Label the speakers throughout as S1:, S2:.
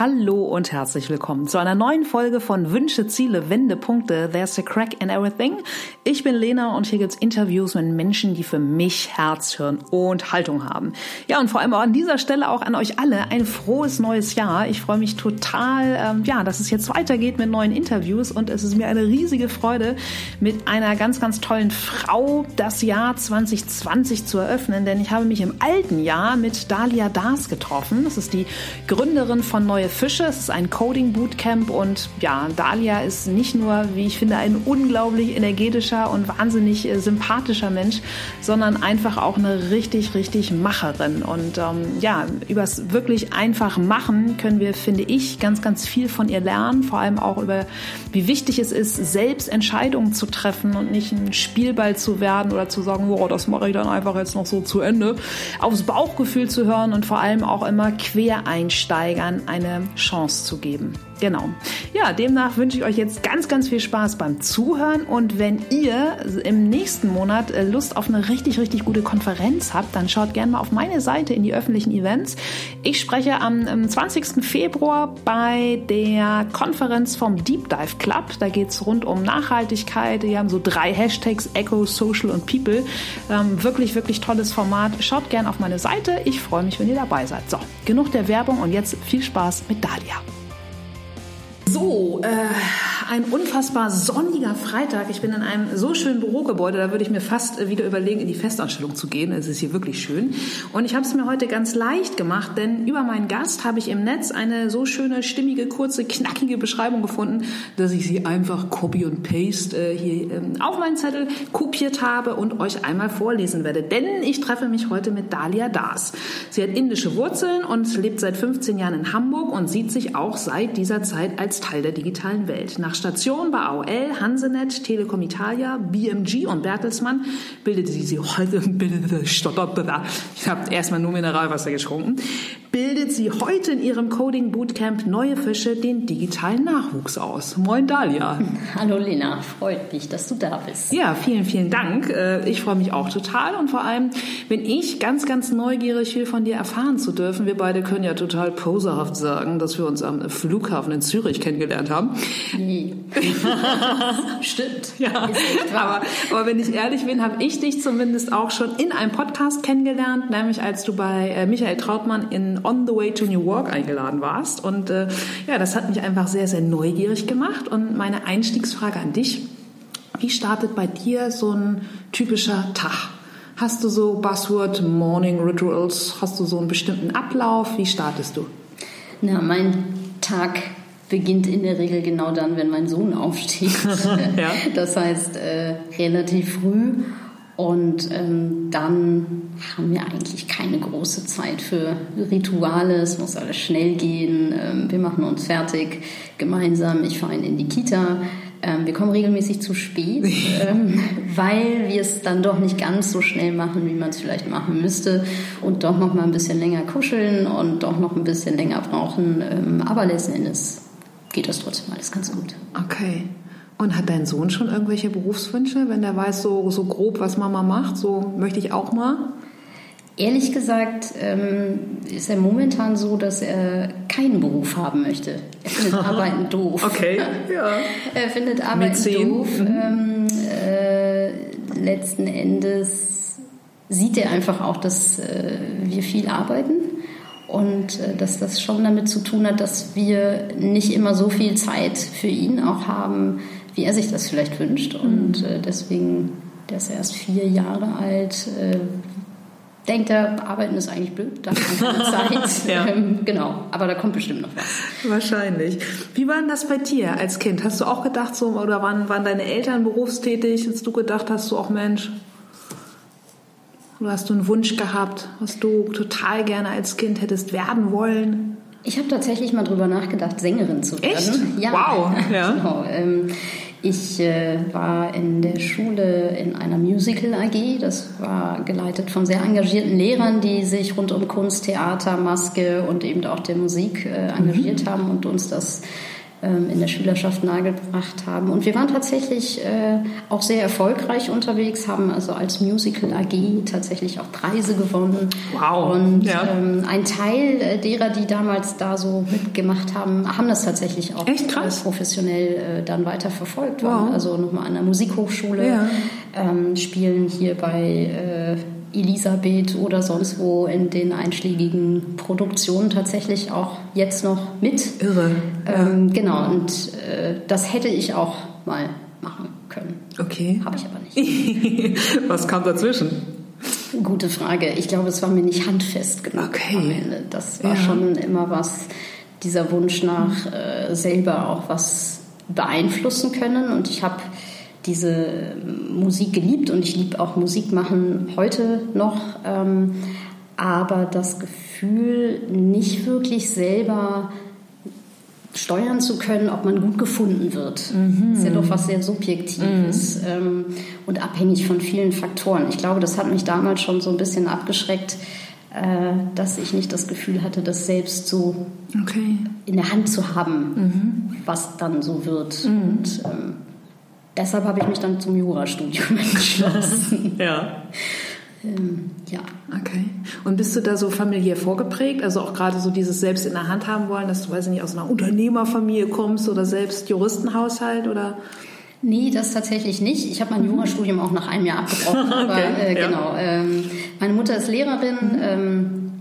S1: Hallo und herzlich willkommen zu einer neuen Folge von Wünsche, Ziele, Wendepunkte. There's a crack in everything. Ich bin Lena und hier gibt's Interviews mit Menschen, die für mich Herz, Hirn und Haltung haben. Ja, und vor allem an dieser Stelle auch an euch alle ein frohes neues Jahr. Ich freue mich total, ähm, ja, dass es jetzt weitergeht mit neuen Interviews und es ist mir eine riesige Freude, mit einer ganz, ganz tollen Frau das Jahr 2020 zu eröffnen, denn ich habe mich im alten Jahr mit Dalia Das getroffen. Das ist die Gründerin von Fische. Es ist ein Coding Bootcamp und ja, Dalia ist nicht nur, wie ich finde, ein unglaublich energetischer und wahnsinnig äh, sympathischer Mensch, sondern einfach auch eine richtig, richtig Macherin. Und ähm, ja, übers wirklich einfach machen können wir, finde ich, ganz, ganz viel von ihr lernen. Vor allem auch über, wie wichtig es ist, selbst Entscheidungen zu treffen und nicht ein Spielball zu werden oder zu sagen, oh, das mache ich dann einfach jetzt noch so zu Ende. Aufs Bauchgefühl zu hören und vor allem auch immer Quereinsteigern eine Chance zu geben. Genau. Ja, demnach wünsche ich euch jetzt ganz, ganz viel Spaß beim Zuhören. Und wenn ihr im nächsten Monat äh, Lust auf eine richtig, richtig gute Konferenz habt, dann schaut gerne mal auf meine Seite in die öffentlichen Events. Ich spreche am 20. Februar bei der Konferenz vom Deep Dive Club. Da geht es rund um Nachhaltigkeit. Wir haben so drei Hashtags, Eco, Social und People. Ähm, wirklich, wirklich tolles Format. Schaut gerne auf meine Seite. Ich freue mich, wenn ihr dabei seid. So, genug der Werbung und jetzt viel Spaß mit Dalia. So, äh, ein unfassbar sonniger Freitag. Ich bin in einem so schönen Bürogebäude, da würde ich mir fast wieder überlegen, in die Festanstellung zu gehen. Es ist hier wirklich schön. Und ich habe es mir heute ganz leicht gemacht, denn über meinen Gast habe ich im Netz eine so schöne, stimmige, kurze, knackige Beschreibung gefunden, dass ich sie einfach Copy und Paste äh, hier ähm, auf meinen Zettel kopiert habe und euch einmal vorlesen werde. Denn ich treffe mich heute mit Dalia Das. Sie hat indische Wurzeln und lebt seit 15 Jahren in Hamburg und sieht sich auch seit dieser Zeit als Teil der digitalen Welt. Nach Station bei AOL, Hansenet, Telekom Italia, BMG und Bertelsmann bildete sie heute, ich habe erstmal nur Mineralwasser getrunken, bildet sie heute in ihrem Coding Bootcamp Neue Fische den digitalen Nachwuchs aus. Moin Dalia.
S2: Hallo Lena, freut mich, dass du da bist.
S1: Ja, vielen, vielen Dank. Äh, ich freue mich auch total und vor allem bin ich ganz, ganz neugierig, viel von dir erfahren zu dürfen. Wir beide können ja total poserhaft sagen, dass wir uns am Flughafen in Zürich kennengelernt haben.
S2: Stimmt.
S1: Ja, aber, aber wenn ich ehrlich bin, habe ich dich zumindest auch schon in einem Podcast kennengelernt, nämlich als du bei äh, Michael Trautmann in On the Way to New York eingeladen warst. Und äh, ja, das hat mich einfach sehr, sehr neugierig gemacht. Und meine Einstiegsfrage an dich, wie startet bei dir so ein typischer Tag? Hast du so Buzzword Morning Rituals? Hast du so einen bestimmten Ablauf? Wie startest du?
S2: Na, mein Tag beginnt in der Regel genau dann, wenn mein Sohn aufsteht. ja. Das heißt, äh, relativ früh und ähm, dann haben wir eigentlich keine große Zeit für Rituale. Es muss alles schnell gehen. Ähm, wir machen uns fertig gemeinsam. Ich fahre ihn in die Kita. Ähm, wir kommen regelmäßig zu spät, ähm, weil wir es dann doch nicht ganz so schnell machen, wie man es vielleicht machen müsste. Und doch noch mal ein bisschen länger kuscheln und doch noch ein bisschen länger brauchen. Ähm, aber letzten Endes geht das trotzdem alles ganz gut.
S1: Okay. Und hat dein Sohn schon irgendwelche Berufswünsche, wenn der weiß so, so grob, was Mama macht? So möchte ich auch mal?
S2: Ehrlich gesagt ähm, ist er momentan so, dass er keinen Beruf haben möchte. Er findet Arbeiten doof.
S1: Okay, ja.
S2: er findet Arbeiten doof. Mhm. Ähm, äh, letzten Endes sieht er einfach auch, dass äh, wir viel arbeiten und äh, dass das schon damit zu tun hat, dass wir nicht immer so viel Zeit für ihn auch haben, wie er sich das vielleicht wünscht. Und äh, deswegen, der ist erst vier Jahre alt, äh, denkt er, arbeiten ist eigentlich blöd, da hat man keine Zeit. ja. ähm, genau, aber da kommt bestimmt noch was.
S1: Wahrscheinlich. Wie war denn das bei dir als Kind? Hast du auch gedacht, so, oder waren, waren deine Eltern berufstätig, als du gedacht hast, so auch Mensch, oder hast du einen Wunsch gehabt, was du total gerne als Kind hättest werden wollen?
S2: Ich habe tatsächlich mal drüber nachgedacht, Sängerin zu werden.
S1: Echt? Ja. Wow. Ja.
S2: genau. Ähm, ich äh, war in der Schule in einer Musical AG. Das war geleitet von sehr engagierten Lehrern, die sich rund um Kunst, Theater, Maske und eben auch der Musik äh, engagiert mhm. haben und uns das in der Schülerschaft nahegebracht haben. Und wir waren tatsächlich äh, auch sehr erfolgreich unterwegs, haben also als Musical AG tatsächlich auch Preise gewonnen.
S1: Wow.
S2: Und ja. ähm, ein Teil äh, derer, die damals da so mitgemacht haben, haben das tatsächlich auch
S1: Echt krass.
S2: professionell äh, dann weiter verfolgt. Wow. Also nochmal an der Musikhochschule, ja. ähm, spielen hier bei Elisabeth oder sonst wo in den einschlägigen Produktionen tatsächlich auch jetzt noch mit.
S1: Irre.
S2: Ähm, genau, und äh, das hätte ich auch mal machen können.
S1: Okay.
S2: Habe ich aber nicht.
S1: Was kam dazwischen?
S2: Gute Frage. Ich glaube, es war mir nicht handfest genug
S1: okay.
S2: am Ende. Das war ja. schon immer was, dieser Wunsch nach äh, selber auch was beeinflussen können. Und ich habe diese Musik geliebt und ich liebe auch Musik machen heute noch. Ähm, aber das Gefühl, nicht wirklich selber steuern zu können, ob man gut gefunden wird. Mhm. ist ja doch was sehr Subjektives mhm. ähm, und abhängig von vielen Faktoren. Ich glaube, das hat mich damals schon so ein bisschen abgeschreckt, äh, dass ich nicht das Gefühl hatte, das selbst so okay. in der Hand zu haben, mhm. was dann so wird. Mhm. Und ähm, deshalb habe ich mich dann zum Jurastudium entschlossen.
S1: ja.
S2: Ähm, ja.
S1: Okay. Und bist du da so familiär vorgeprägt? Also auch gerade so dieses selbst in der Hand haben wollen, dass du, weiß ich nicht, aus einer Unternehmerfamilie kommst oder selbst Juristenhaushalt oder?
S2: Nee, das tatsächlich nicht. Ich habe mein mhm. Jurastudium auch nach einem Jahr abgebrochen. okay, aber äh, ja. genau. Ähm, meine Mutter ist Lehrerin. Mhm. Ähm,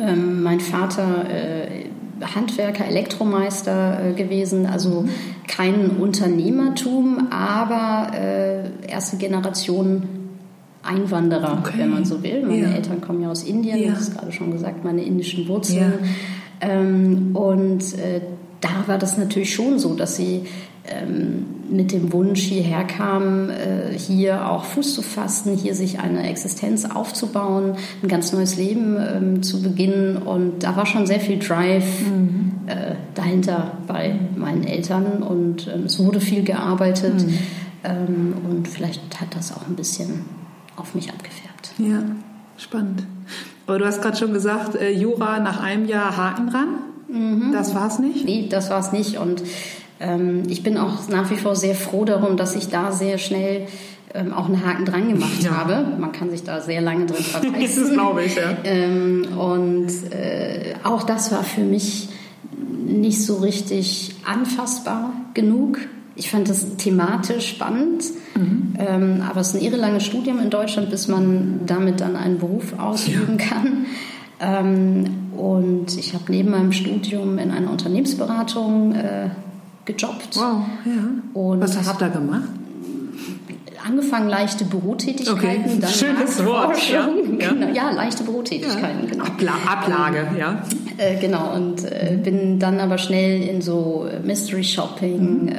S2: ähm, mein Vater äh, Handwerker, Elektromeister äh, gewesen, also kein Unternehmertum, aber äh, erste Generation Einwanderer, okay. wenn man so will. Meine ja. Eltern kommen ja aus Indien, ja. das ist gerade schon gesagt, meine indischen Wurzeln. Ja. Ähm, und äh, da war das natürlich schon so, dass sie mit dem Wunsch hierher kam, äh, hier auch Fuß zu fassen, hier sich eine Existenz aufzubauen, ein ganz neues Leben ähm, zu beginnen. Und da war schon sehr viel Drive mhm. äh, dahinter bei meinen Eltern und ähm, es wurde viel gearbeitet. Mhm. Ähm, und vielleicht hat das auch ein bisschen auf mich abgefärbt.
S1: Ja, spannend. Aber du hast gerade schon gesagt, äh, Jura nach einem Jahr Haken dran. Mhm. Das war es nicht?
S2: Nee, das war es nicht. Und ähm, ich bin auch nach wie vor sehr froh darum, dass ich da sehr schnell ähm, auch einen Haken dran gemacht ja. habe. Man kann sich da sehr lange drin verbeißen.
S1: das glaube ich, ja.
S2: Ähm, und äh, auch das war für mich nicht so richtig anfassbar genug. Ich fand das thematisch spannend, mhm. ähm, aber es ist ein irre langes Studium in Deutschland, bis man damit dann einen Beruf ausüben ja. kann. Ähm, und ich habe neben meinem Studium in einer Unternehmensberatung äh, gejobbt.
S1: Wow, ja. Und Was hast du da gemacht?
S2: Angefangen leichte Bürotätigkeiten,
S1: okay.
S2: dann
S1: Schönes Wort. Ja.
S2: Genau, ja, leichte Bürotätigkeiten.
S1: Ja. Genau. Abla Ablage, ja.
S2: Äh, genau, und äh, bin dann aber schnell in so Mystery Shopping, mhm. äh,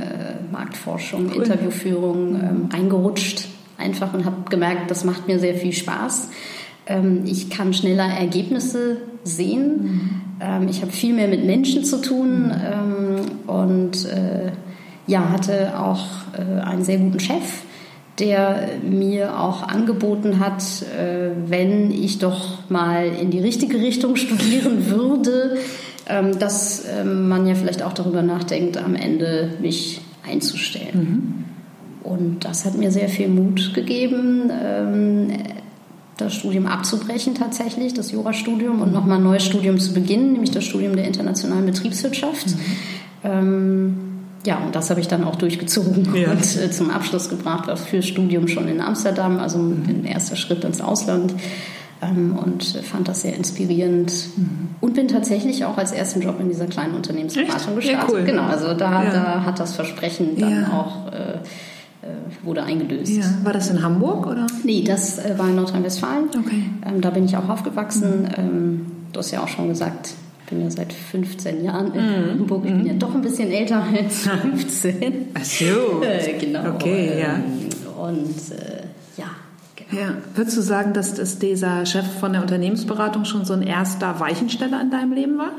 S2: Marktforschung, cool. Interviewführung ähm, reingerutscht einfach und habe gemerkt, das macht mir sehr viel Spaß. Ähm, ich kann schneller Ergebnisse sehen. Mhm. Ähm, ich habe viel mehr mit Menschen zu tun ähm, und äh, ja, hatte auch äh, einen sehr guten Chef, der mir auch angeboten hat, äh, wenn ich doch mal in die richtige Richtung studieren würde, ähm, dass ähm, man ja vielleicht auch darüber nachdenkt, am Ende mich einzustellen. Mhm. Und das hat mir sehr viel Mut gegeben. Das Studium abzubrechen tatsächlich, das Jurastudium, und nochmal ein neues Studium zu beginnen, nämlich das Studium der internationalen Betriebswirtschaft. Mhm. Ähm, ja, und das habe ich dann auch durchgezogen ja. und äh, zum Abschluss gebracht, war fürs Studium schon in Amsterdam, also mhm. ein erster Schritt ins Ausland. Ähm, und fand das sehr inspirierend mhm. und bin tatsächlich auch als ersten Job in dieser kleinen Unternehmensberatung Echt? gestartet.
S1: Ja, cool.
S2: Genau, also da, ja. da hat das Versprechen dann auch äh, äh, wurde eingelöst.
S1: Ja. War das in Hamburg oder?
S2: Nee, das äh, war in Nordrhein-Westfalen.
S1: Okay.
S2: Ähm, da bin ich auch aufgewachsen. Mhm. Ähm, du hast ja auch schon gesagt, ich bin ja seit 15 Jahren in mhm. Hamburg. Ich bin ja mhm. doch ein bisschen älter als 15.
S1: Ach so.
S2: äh, genau.
S1: Okay, ja.
S2: Und äh, ja.
S1: Genau. Ja. Würdest du sagen, dass, dass dieser Chef von der Unternehmensberatung schon so ein erster Weichensteller in deinem Leben war?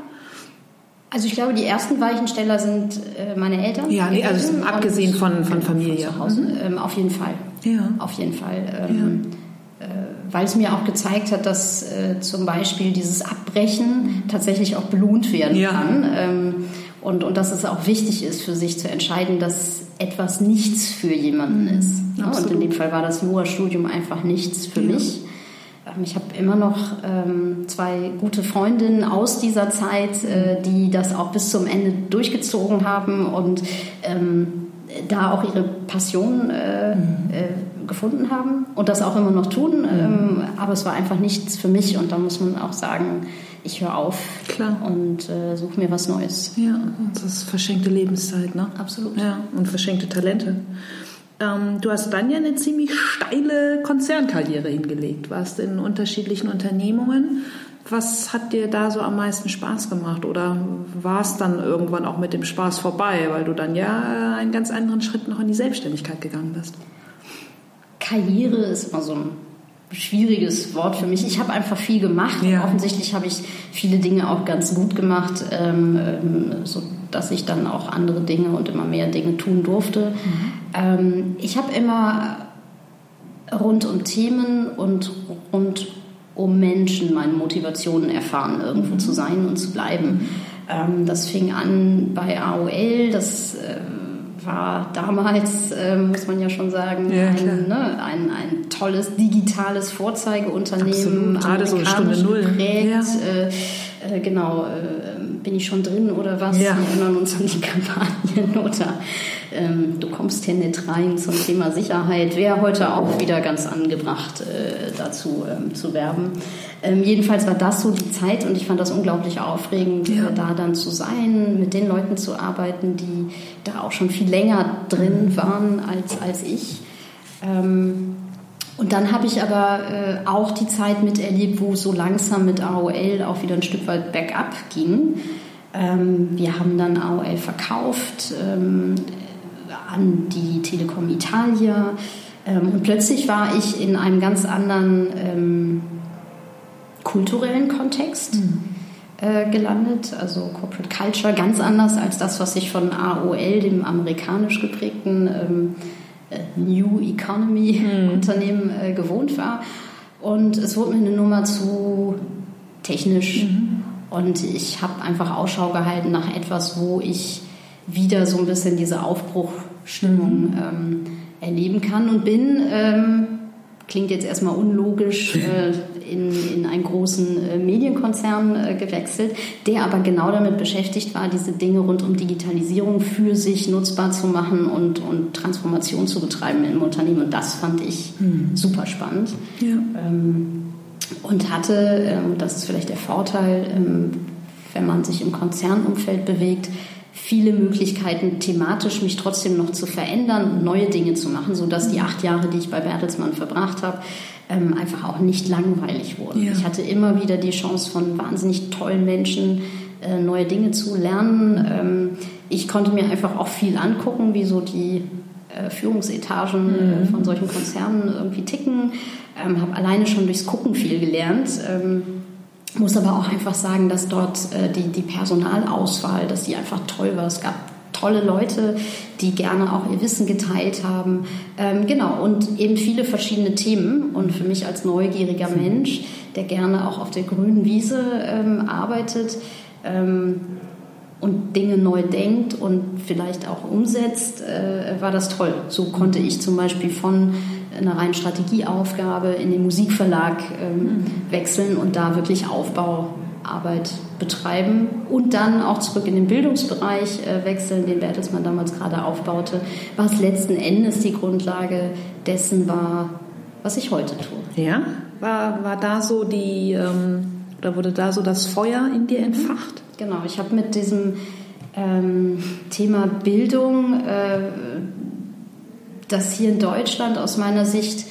S2: Also ich glaube, die ersten Weichensteller sind äh, meine Eltern.
S1: Ja, nee, also abgesehen von, von Familie.
S2: Von zu Hause. Mhm. Ähm, auf jeden Fall.
S1: Ja.
S2: Auf jeden Fall. Ähm, ja. äh, weil es mir auch gezeigt hat, dass äh, zum Beispiel dieses Abbrechen tatsächlich auch belohnt werden ja. kann. Ähm, und, und dass es auch wichtig ist, für sich zu entscheiden, dass etwas nichts für jemanden mhm. ist. Ja, und in dem Fall war das Jura-Studium einfach nichts für mich. Ich habe immer noch ähm, zwei gute Freundinnen aus dieser Zeit, äh, die das auch bis zum Ende durchgezogen haben und ähm, da auch ihre Passion äh, mhm. äh, gefunden haben und das auch immer noch tun. Mhm. Ähm, aber es war einfach nichts für mich und da muss man auch sagen, ich höre auf Klar. und äh, suche mir was Neues.
S1: Ja, das ist verschenkte Lebenszeit, ne?
S2: Absolut.
S1: Ja, und verschenkte Talente. Ähm, du hast dann ja eine ziemlich steile Konzernkarriere hingelegt, warst in unterschiedlichen Unternehmungen. Was hat dir da so am meisten Spaß gemacht? Oder war es dann irgendwann auch mit dem Spaß vorbei, weil du dann ja einen ganz anderen Schritt noch in die Selbstständigkeit gegangen bist?
S2: Karriere ist immer so ein schwieriges Wort für mich. Ich habe einfach viel gemacht. Ja. offensichtlich habe ich viele Dinge auch ganz gut gemacht, ähm, ähm, so dass ich dann auch andere Dinge und immer mehr Dinge tun durfte. Mhm. Ähm, ich habe immer rund um Themen und rund um Menschen meine Motivationen erfahren, irgendwo mhm. zu sein und zu bleiben. Ähm, das fing an bei AOL, das äh, war damals, äh, muss man ja schon sagen, ja, ein, ne, ein, ein, tolles digitales Vorzeigeunternehmen.
S1: Gerade so Stunde Null.
S2: Geprägt, ja. äh, äh genau, äh, bin ich schon drin oder was? Ja. Wir erinnern uns an die Kampagnen oder ähm, du kommst hier nicht rein zum Thema Sicherheit. Wäre heute auch wieder ganz angebracht, äh, dazu ähm, zu werben. Ähm, jedenfalls war das so die Zeit und ich fand das unglaublich aufregend, ja. da dann zu sein, mit den Leuten zu arbeiten, die da auch schon viel länger drin waren als, als ich. Ähm, und dann habe ich aber äh, auch die Zeit miterlebt, wo so langsam mit AOL auch wieder ein Stück weit bergab ging. Ähm, wir haben dann AOL verkauft ähm, an die Telekom Italia. Ähm, und plötzlich war ich in einem ganz anderen ähm, kulturellen Kontext. Mhm. Äh, gelandet, also Corporate Culture, ganz anders als das, was ich von AOL, dem amerikanisch geprägten ähm, äh, New Economy mhm. Unternehmen äh, gewohnt war. Und es wurde mir eine Nummer zu technisch. Mhm. Und ich habe einfach Ausschau gehalten nach etwas, wo ich wieder so ein bisschen diese Aufbruchstimmung mhm. ähm, erleben kann und bin ähm, klingt jetzt erstmal unlogisch, äh, in, in einen großen äh, Medienkonzern äh, gewechselt, der aber genau damit beschäftigt war, diese Dinge rund um Digitalisierung für sich nutzbar zu machen und, und Transformation zu betreiben im Unternehmen. Und das fand ich mhm. super spannend. Ja. Ähm, und hatte, ähm, das ist vielleicht der Vorteil, ähm, wenn man sich im Konzernumfeld bewegt, viele Möglichkeiten, thematisch mich trotzdem noch zu verändern und neue Dinge zu machen, sodass die acht Jahre, die ich bei Bertelsmann verbracht habe, ähm, einfach auch nicht langweilig wurden. Ja. Ich hatte immer wieder die Chance von wahnsinnig tollen Menschen, äh, neue Dinge zu lernen. Ähm, ich konnte mir einfach auch viel angucken, wie so die äh, Führungsetagen äh, mhm. von solchen Konzernen irgendwie ticken. Ähm, habe alleine schon durchs Gucken viel gelernt. Ähm, muss aber auch einfach sagen, dass dort äh, die, die Personalauswahl, dass die einfach toll war. Es gab tolle Leute, die gerne auch ihr Wissen geteilt haben. Ähm, genau, und eben viele verschiedene Themen. Und für mich als neugieriger Mensch, der gerne auch auf der grünen Wiese ähm, arbeitet ähm, und Dinge neu denkt und vielleicht auch umsetzt, äh, war das toll. So konnte ich zum Beispiel von einer reinen Strategieaufgabe in den Musikverlag ähm, mhm. wechseln und da wirklich Aufbauarbeit betreiben und dann auch zurück in den Bildungsbereich äh, wechseln, den Bertelsmann damals gerade aufbaute, was letzten Endes die Grundlage dessen war, was ich heute tue.
S1: Ja, war, war da so die, ähm, oder wurde da so das Feuer in dir entfacht?
S2: Genau, ich habe mit diesem ähm, Thema Bildung äh, das hier in Deutschland aus meiner Sicht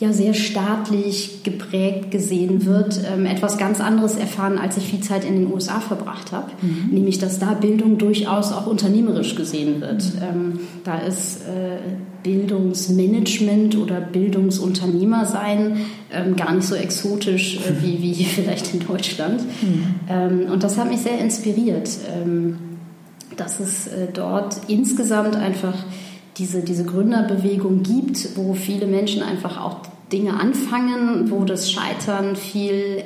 S2: ja sehr staatlich geprägt gesehen wird, ähm, etwas ganz anderes erfahren, als ich viel Zeit in den USA verbracht habe. Mhm. Nämlich, dass da Bildung durchaus auch unternehmerisch gesehen wird. Mhm. Ähm, da ist äh, Bildungsmanagement oder Bildungsunternehmer sein ähm, gar nicht so exotisch äh, wie, wie vielleicht in Deutschland. Mhm. Ähm, und das hat mich sehr inspiriert, ähm, dass es äh, dort insgesamt einfach diese, diese Gründerbewegung gibt, wo viele Menschen einfach auch Dinge anfangen, wo das Scheitern viel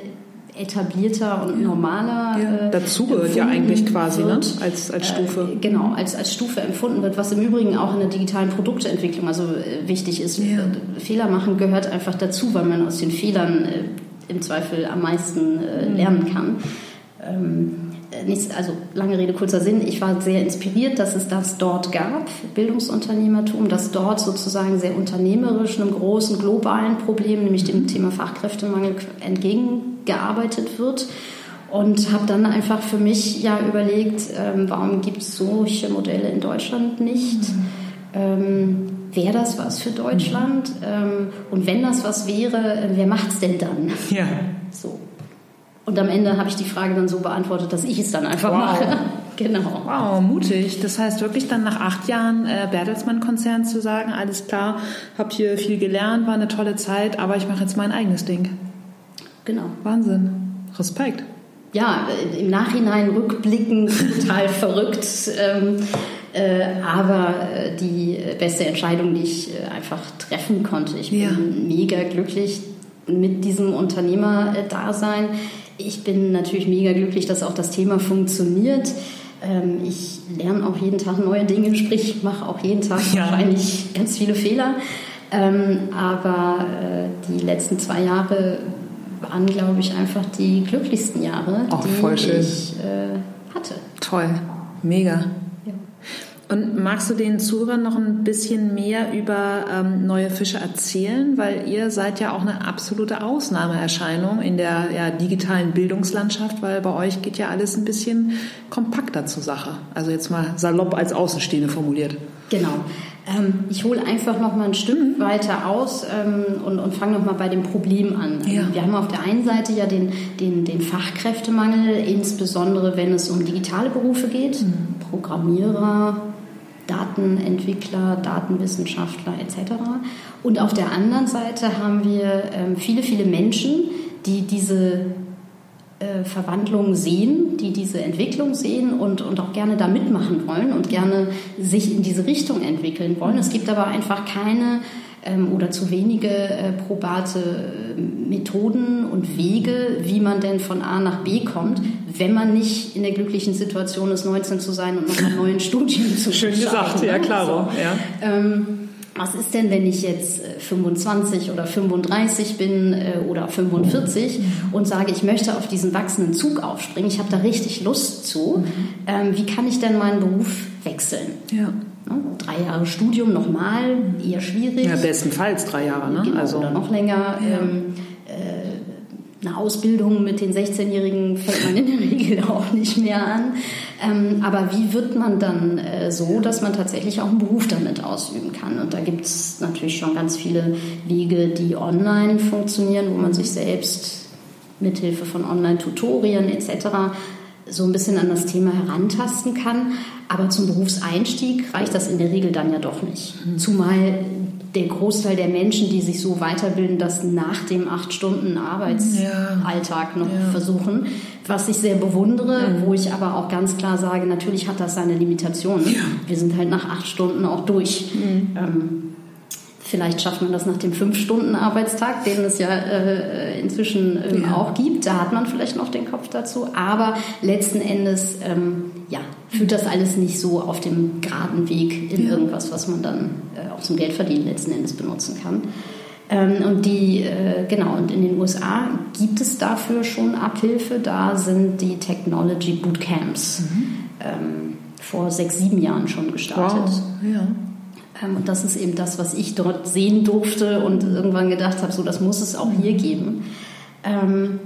S2: etablierter und normaler.
S1: Ja. Äh, Dazu gehört ja eigentlich quasi ne?
S2: wird,
S1: ne? als, als Stufe.
S2: Äh, genau, als, als Stufe empfunden wird, was im Übrigen auch in der digitalen Produktentwicklung also äh, wichtig ist. Ja. Äh, Fehler machen gehört einfach dazu, weil man aus den Fehlern äh, im Zweifel am meisten äh, mhm. lernen kann. Ähm, nichts, also lange Rede, kurzer Sinn. Ich war sehr inspiriert, dass es das dort gab, Bildungsunternehmertum, dass dort sozusagen sehr unternehmerisch einem großen globalen Problem, nämlich dem Thema Fachkräftemangel, entgegengearbeitet wird. Und habe dann einfach für mich ja überlegt, ähm, warum gibt es solche Modelle in Deutschland nicht? Mhm. Ähm, wäre das was für Deutschland? Mhm. Ähm, und wenn das was wäre, äh, wer macht es denn dann?
S1: Ja.
S2: So. Und am Ende habe ich die Frage dann so beantwortet, dass ich es dann einfach wow. mache.
S1: Genau. Wow, mutig. Das heißt wirklich dann nach acht Jahren äh, Bertelsmann-Konzern zu sagen, alles klar, habe hier viel gelernt, war eine tolle Zeit, aber ich mache jetzt mein eigenes Ding.
S2: Genau.
S1: Wahnsinn. Respekt.
S2: Ja, im Nachhinein rückblicken total verrückt. Ähm, äh, aber äh, die beste Entscheidung, die ich äh, einfach treffen konnte. Ich bin ja. mega glücklich mit diesem Unternehmerdasein. Ich bin natürlich mega glücklich, dass auch das Thema funktioniert. Ähm, ich lerne auch jeden Tag neue Dinge, sprich, ich mache auch jeden Tag ja. wahrscheinlich ganz viele Fehler. Ähm, aber äh, die letzten zwei Jahre waren, glaube ich, einfach die glücklichsten Jahre,
S1: oh,
S2: die ich äh, hatte.
S1: Toll, mega. Und magst du den Zuhörern noch ein bisschen mehr über ähm, neue Fische erzählen? Weil ihr seid ja auch eine absolute Ausnahmeerscheinung in der ja, digitalen Bildungslandschaft, weil bei euch geht ja alles ein bisschen kompakter zur Sache. Also jetzt mal salopp als Außenstehende formuliert.
S2: Genau. Ähm, ich hole einfach noch mal ein Stück mhm. weiter aus ähm, und, und fange noch mal bei dem Problem an. Ja. Wir haben auf der einen Seite ja den, den, den Fachkräftemangel, insbesondere wenn es um digitale Berufe geht. Mhm. Programmierer, Datenentwickler, Datenwissenschaftler etc. Und auf der anderen Seite haben wir ähm, viele, viele Menschen, die diese äh, Verwandlung sehen, die diese Entwicklung sehen und, und auch gerne da mitmachen wollen und gerne sich in diese Richtung entwickeln wollen. Es gibt aber einfach keine oder zu wenige äh, probate äh, Methoden und Wege, wie man denn von A nach B kommt, wenn man nicht in der glücklichen Situation ist, 19 zu sein und noch einen neuen Studien zu
S1: Schön gesagt, ja klar. So. Ja.
S2: Ähm, was ist denn, wenn ich jetzt 25 äh, oder 35 bin oder 45 und sage, ich möchte auf diesen wachsenden Zug aufspringen, ich habe da richtig Lust zu, ähm, wie kann ich denn meinen Beruf wechseln?
S1: Ja.
S2: Ne? Drei Jahre Studium nochmal, eher schwierig.
S1: Ja, bestenfalls drei Jahre, ne?
S2: Genau, also, oder noch länger. Ja. Ähm, äh, eine Ausbildung mit den 16-Jährigen fängt man in der Regel auch nicht mehr an. Ähm, aber wie wird man dann äh, so, dass man tatsächlich auch einen Beruf damit ausüben kann? Und da gibt es natürlich schon ganz viele Wege, die online funktionieren, wo man sich selbst mithilfe von Online-Tutorien etc so ein bisschen an das Thema herantasten kann. Aber zum Berufseinstieg reicht das in der Regel dann ja doch nicht. Mhm. Zumal der Großteil der Menschen, die sich so weiterbilden, das nach dem acht Stunden Arbeitsalltag ja. noch ja. versuchen, was ich sehr bewundere, mhm. wo ich aber auch ganz klar sage, natürlich hat das seine Limitationen. Ja. Wir sind halt nach acht Stunden auch durch. Mhm. Ähm, Vielleicht schafft man das nach dem Fünf-Stunden-Arbeitstag, den es ja äh, inzwischen ähm, ja. auch gibt. Da hat man vielleicht noch den Kopf dazu. Aber letzten Endes ähm, ja, führt das alles nicht so auf dem geraden Weg in ja. irgendwas, was man dann äh, auch zum Geldverdienen letzten Endes benutzen kann. Ähm, und die, äh, genau, und in den USA gibt es dafür schon Abhilfe. Da sind die Technology Bootcamps mhm. ähm, vor sechs, sieben Jahren schon gestartet.
S1: Wow. Ja.
S2: Ähm, und das ist eben das, was ich dort sehen durfte und irgendwann gedacht habe, so das muss es auch hier geben. Ähm,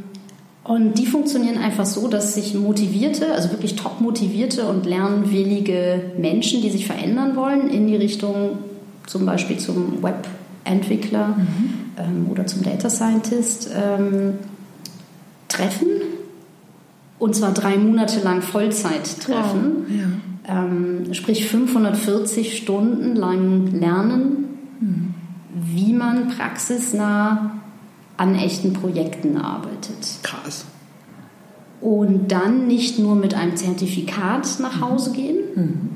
S2: und die funktionieren einfach so, dass sich motivierte, also wirklich top motivierte und lernwillige Menschen, die sich verändern wollen, in die Richtung zum Beispiel zum Webentwickler mhm. Ähm, oder zum Data Scientist treffen. Und zwar drei Monate lang Vollzeit treffen.
S1: Wow. Ja
S2: ähm, sprich 540 Stunden lang lernen, mhm. wie man praxisnah an echten Projekten arbeitet.
S1: Krass.
S2: Und dann nicht nur mit einem Zertifikat nach Hause gehen, mhm.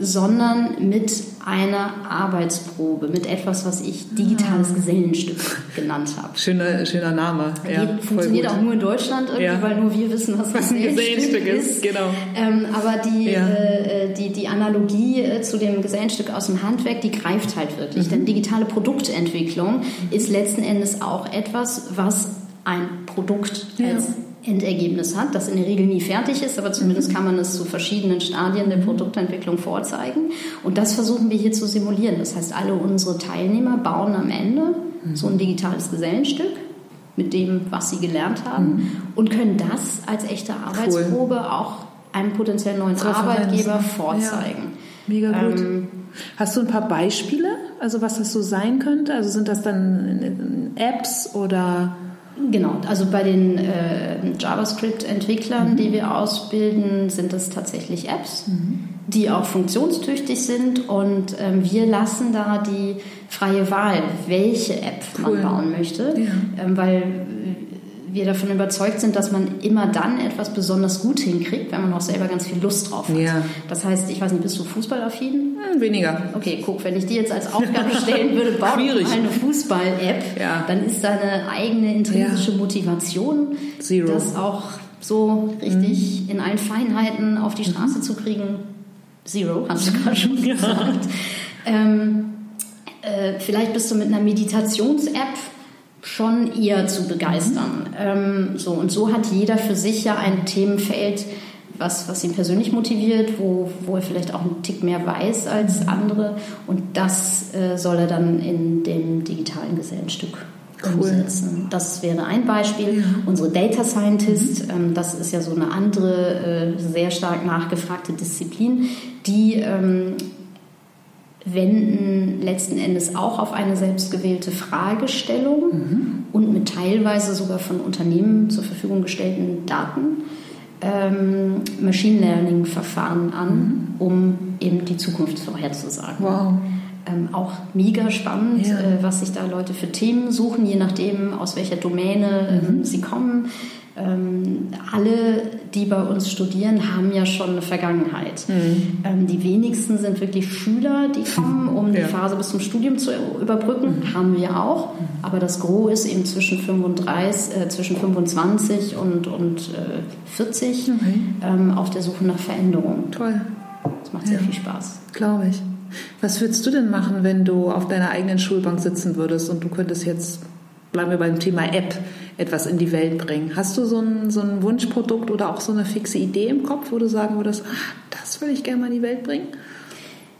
S2: Sondern mit einer Arbeitsprobe, mit etwas, was ich digitales ah. Gesellenstück genannt habe.
S1: Schöner, schöner Name.
S2: Ja, funktioniert auch nur in Deutschland, ja. weil nur wir wissen, was, was ein Gesellenstück ist. ist. Genau. Ähm, aber die, ja. äh, die, die Analogie äh, zu dem Gesellenstück aus dem Handwerk, die greift halt wirklich. Mhm. Denn digitale Produktentwicklung ist letzten Endes auch etwas, was ein Produkt als Endergebnis hat, das in der Regel nie fertig ist, aber zumindest kann man es zu verschiedenen Stadien der Produktentwicklung vorzeigen. Und das versuchen wir hier zu simulieren. Das heißt, alle unsere Teilnehmer bauen am Ende mhm. so ein digitales Gesellenstück mit dem, was sie gelernt haben mhm. und können das als echte Arbeitsprobe cool. auch einem potenziellen neuen Arbeitgeber vorzeigen.
S1: Ja. Mega gut. Ähm, Hast du ein paar Beispiele, also was das so sein könnte? Also sind das dann Apps oder
S2: Genau, also bei den äh, JavaScript-Entwicklern, mhm. die wir ausbilden, sind es tatsächlich Apps, mhm. die auch funktionstüchtig sind und ähm, wir lassen da die freie Wahl, welche App cool. man bauen möchte, ja. ähm, weil wir davon überzeugt sind, dass man immer dann etwas besonders gut hinkriegt, wenn man auch selber ganz viel Lust drauf hat. Ja. Das heißt, ich weiß nicht, bist du fußballaffin?
S1: Hm, weniger.
S2: Okay, guck, wenn ich dir jetzt als Aufgabe stellen würde, bau eine Fußball-App, ja. dann ist deine eigene intrinsische. Motivation, Zero. das auch so richtig mhm. in allen Feinheiten auf die Straße mhm. zu kriegen, Zero, hast du gerade schon gesagt. Ähm, äh, vielleicht bist du mit einer Meditations-App schon eher zu begeistern. Mhm. Ähm, so, und so hat jeder für sich ja ein Themenfeld, was, was ihn persönlich motiviert, wo, wo er vielleicht auch einen Tick mehr weiß als mhm. andere. Und das äh, soll er dann in dem digitalen Gesellenstück cool. umsetzen. Das wäre ein Beispiel. Ja. Unsere Data Scientist, mhm. ähm, das ist ja so eine andere, äh, sehr stark nachgefragte Disziplin, die ähm, wenden letzten Endes auch auf eine selbstgewählte Fragestellung mhm. und mit teilweise sogar von Unternehmen zur Verfügung gestellten Daten ähm, Machine Learning-Verfahren an, mhm. um eben die Zukunft vorherzusagen. Wow. Ähm, auch mega spannend, ja. äh, was sich da Leute für Themen suchen, je nachdem, aus welcher Domäne mhm. ähm, sie kommen. Ähm, alle, die bei uns studieren, haben ja schon eine Vergangenheit. Mhm. Ähm, die wenigsten sind wirklich Schüler, die kommen, um ja. die Phase bis zum Studium zu überbrücken. Mhm. Haben wir auch. Mhm. Aber das Gros ist eben zwischen, 35, äh, zwischen 25 und, und äh, 40 ähm, auf der Suche nach Veränderung.
S1: Toll.
S2: Das macht sehr ja. viel Spaß.
S1: Glaube ich. Was würdest du denn machen, wenn du auf deiner eigenen Schulbank sitzen würdest und du könntest jetzt, bleiben wir beim Thema App, etwas in die Welt bringen. Hast du so ein, so ein Wunschprodukt oder auch so eine fixe Idee im Kopf, wo du sagen würdest, ach, das will ich gerne mal in die Welt bringen?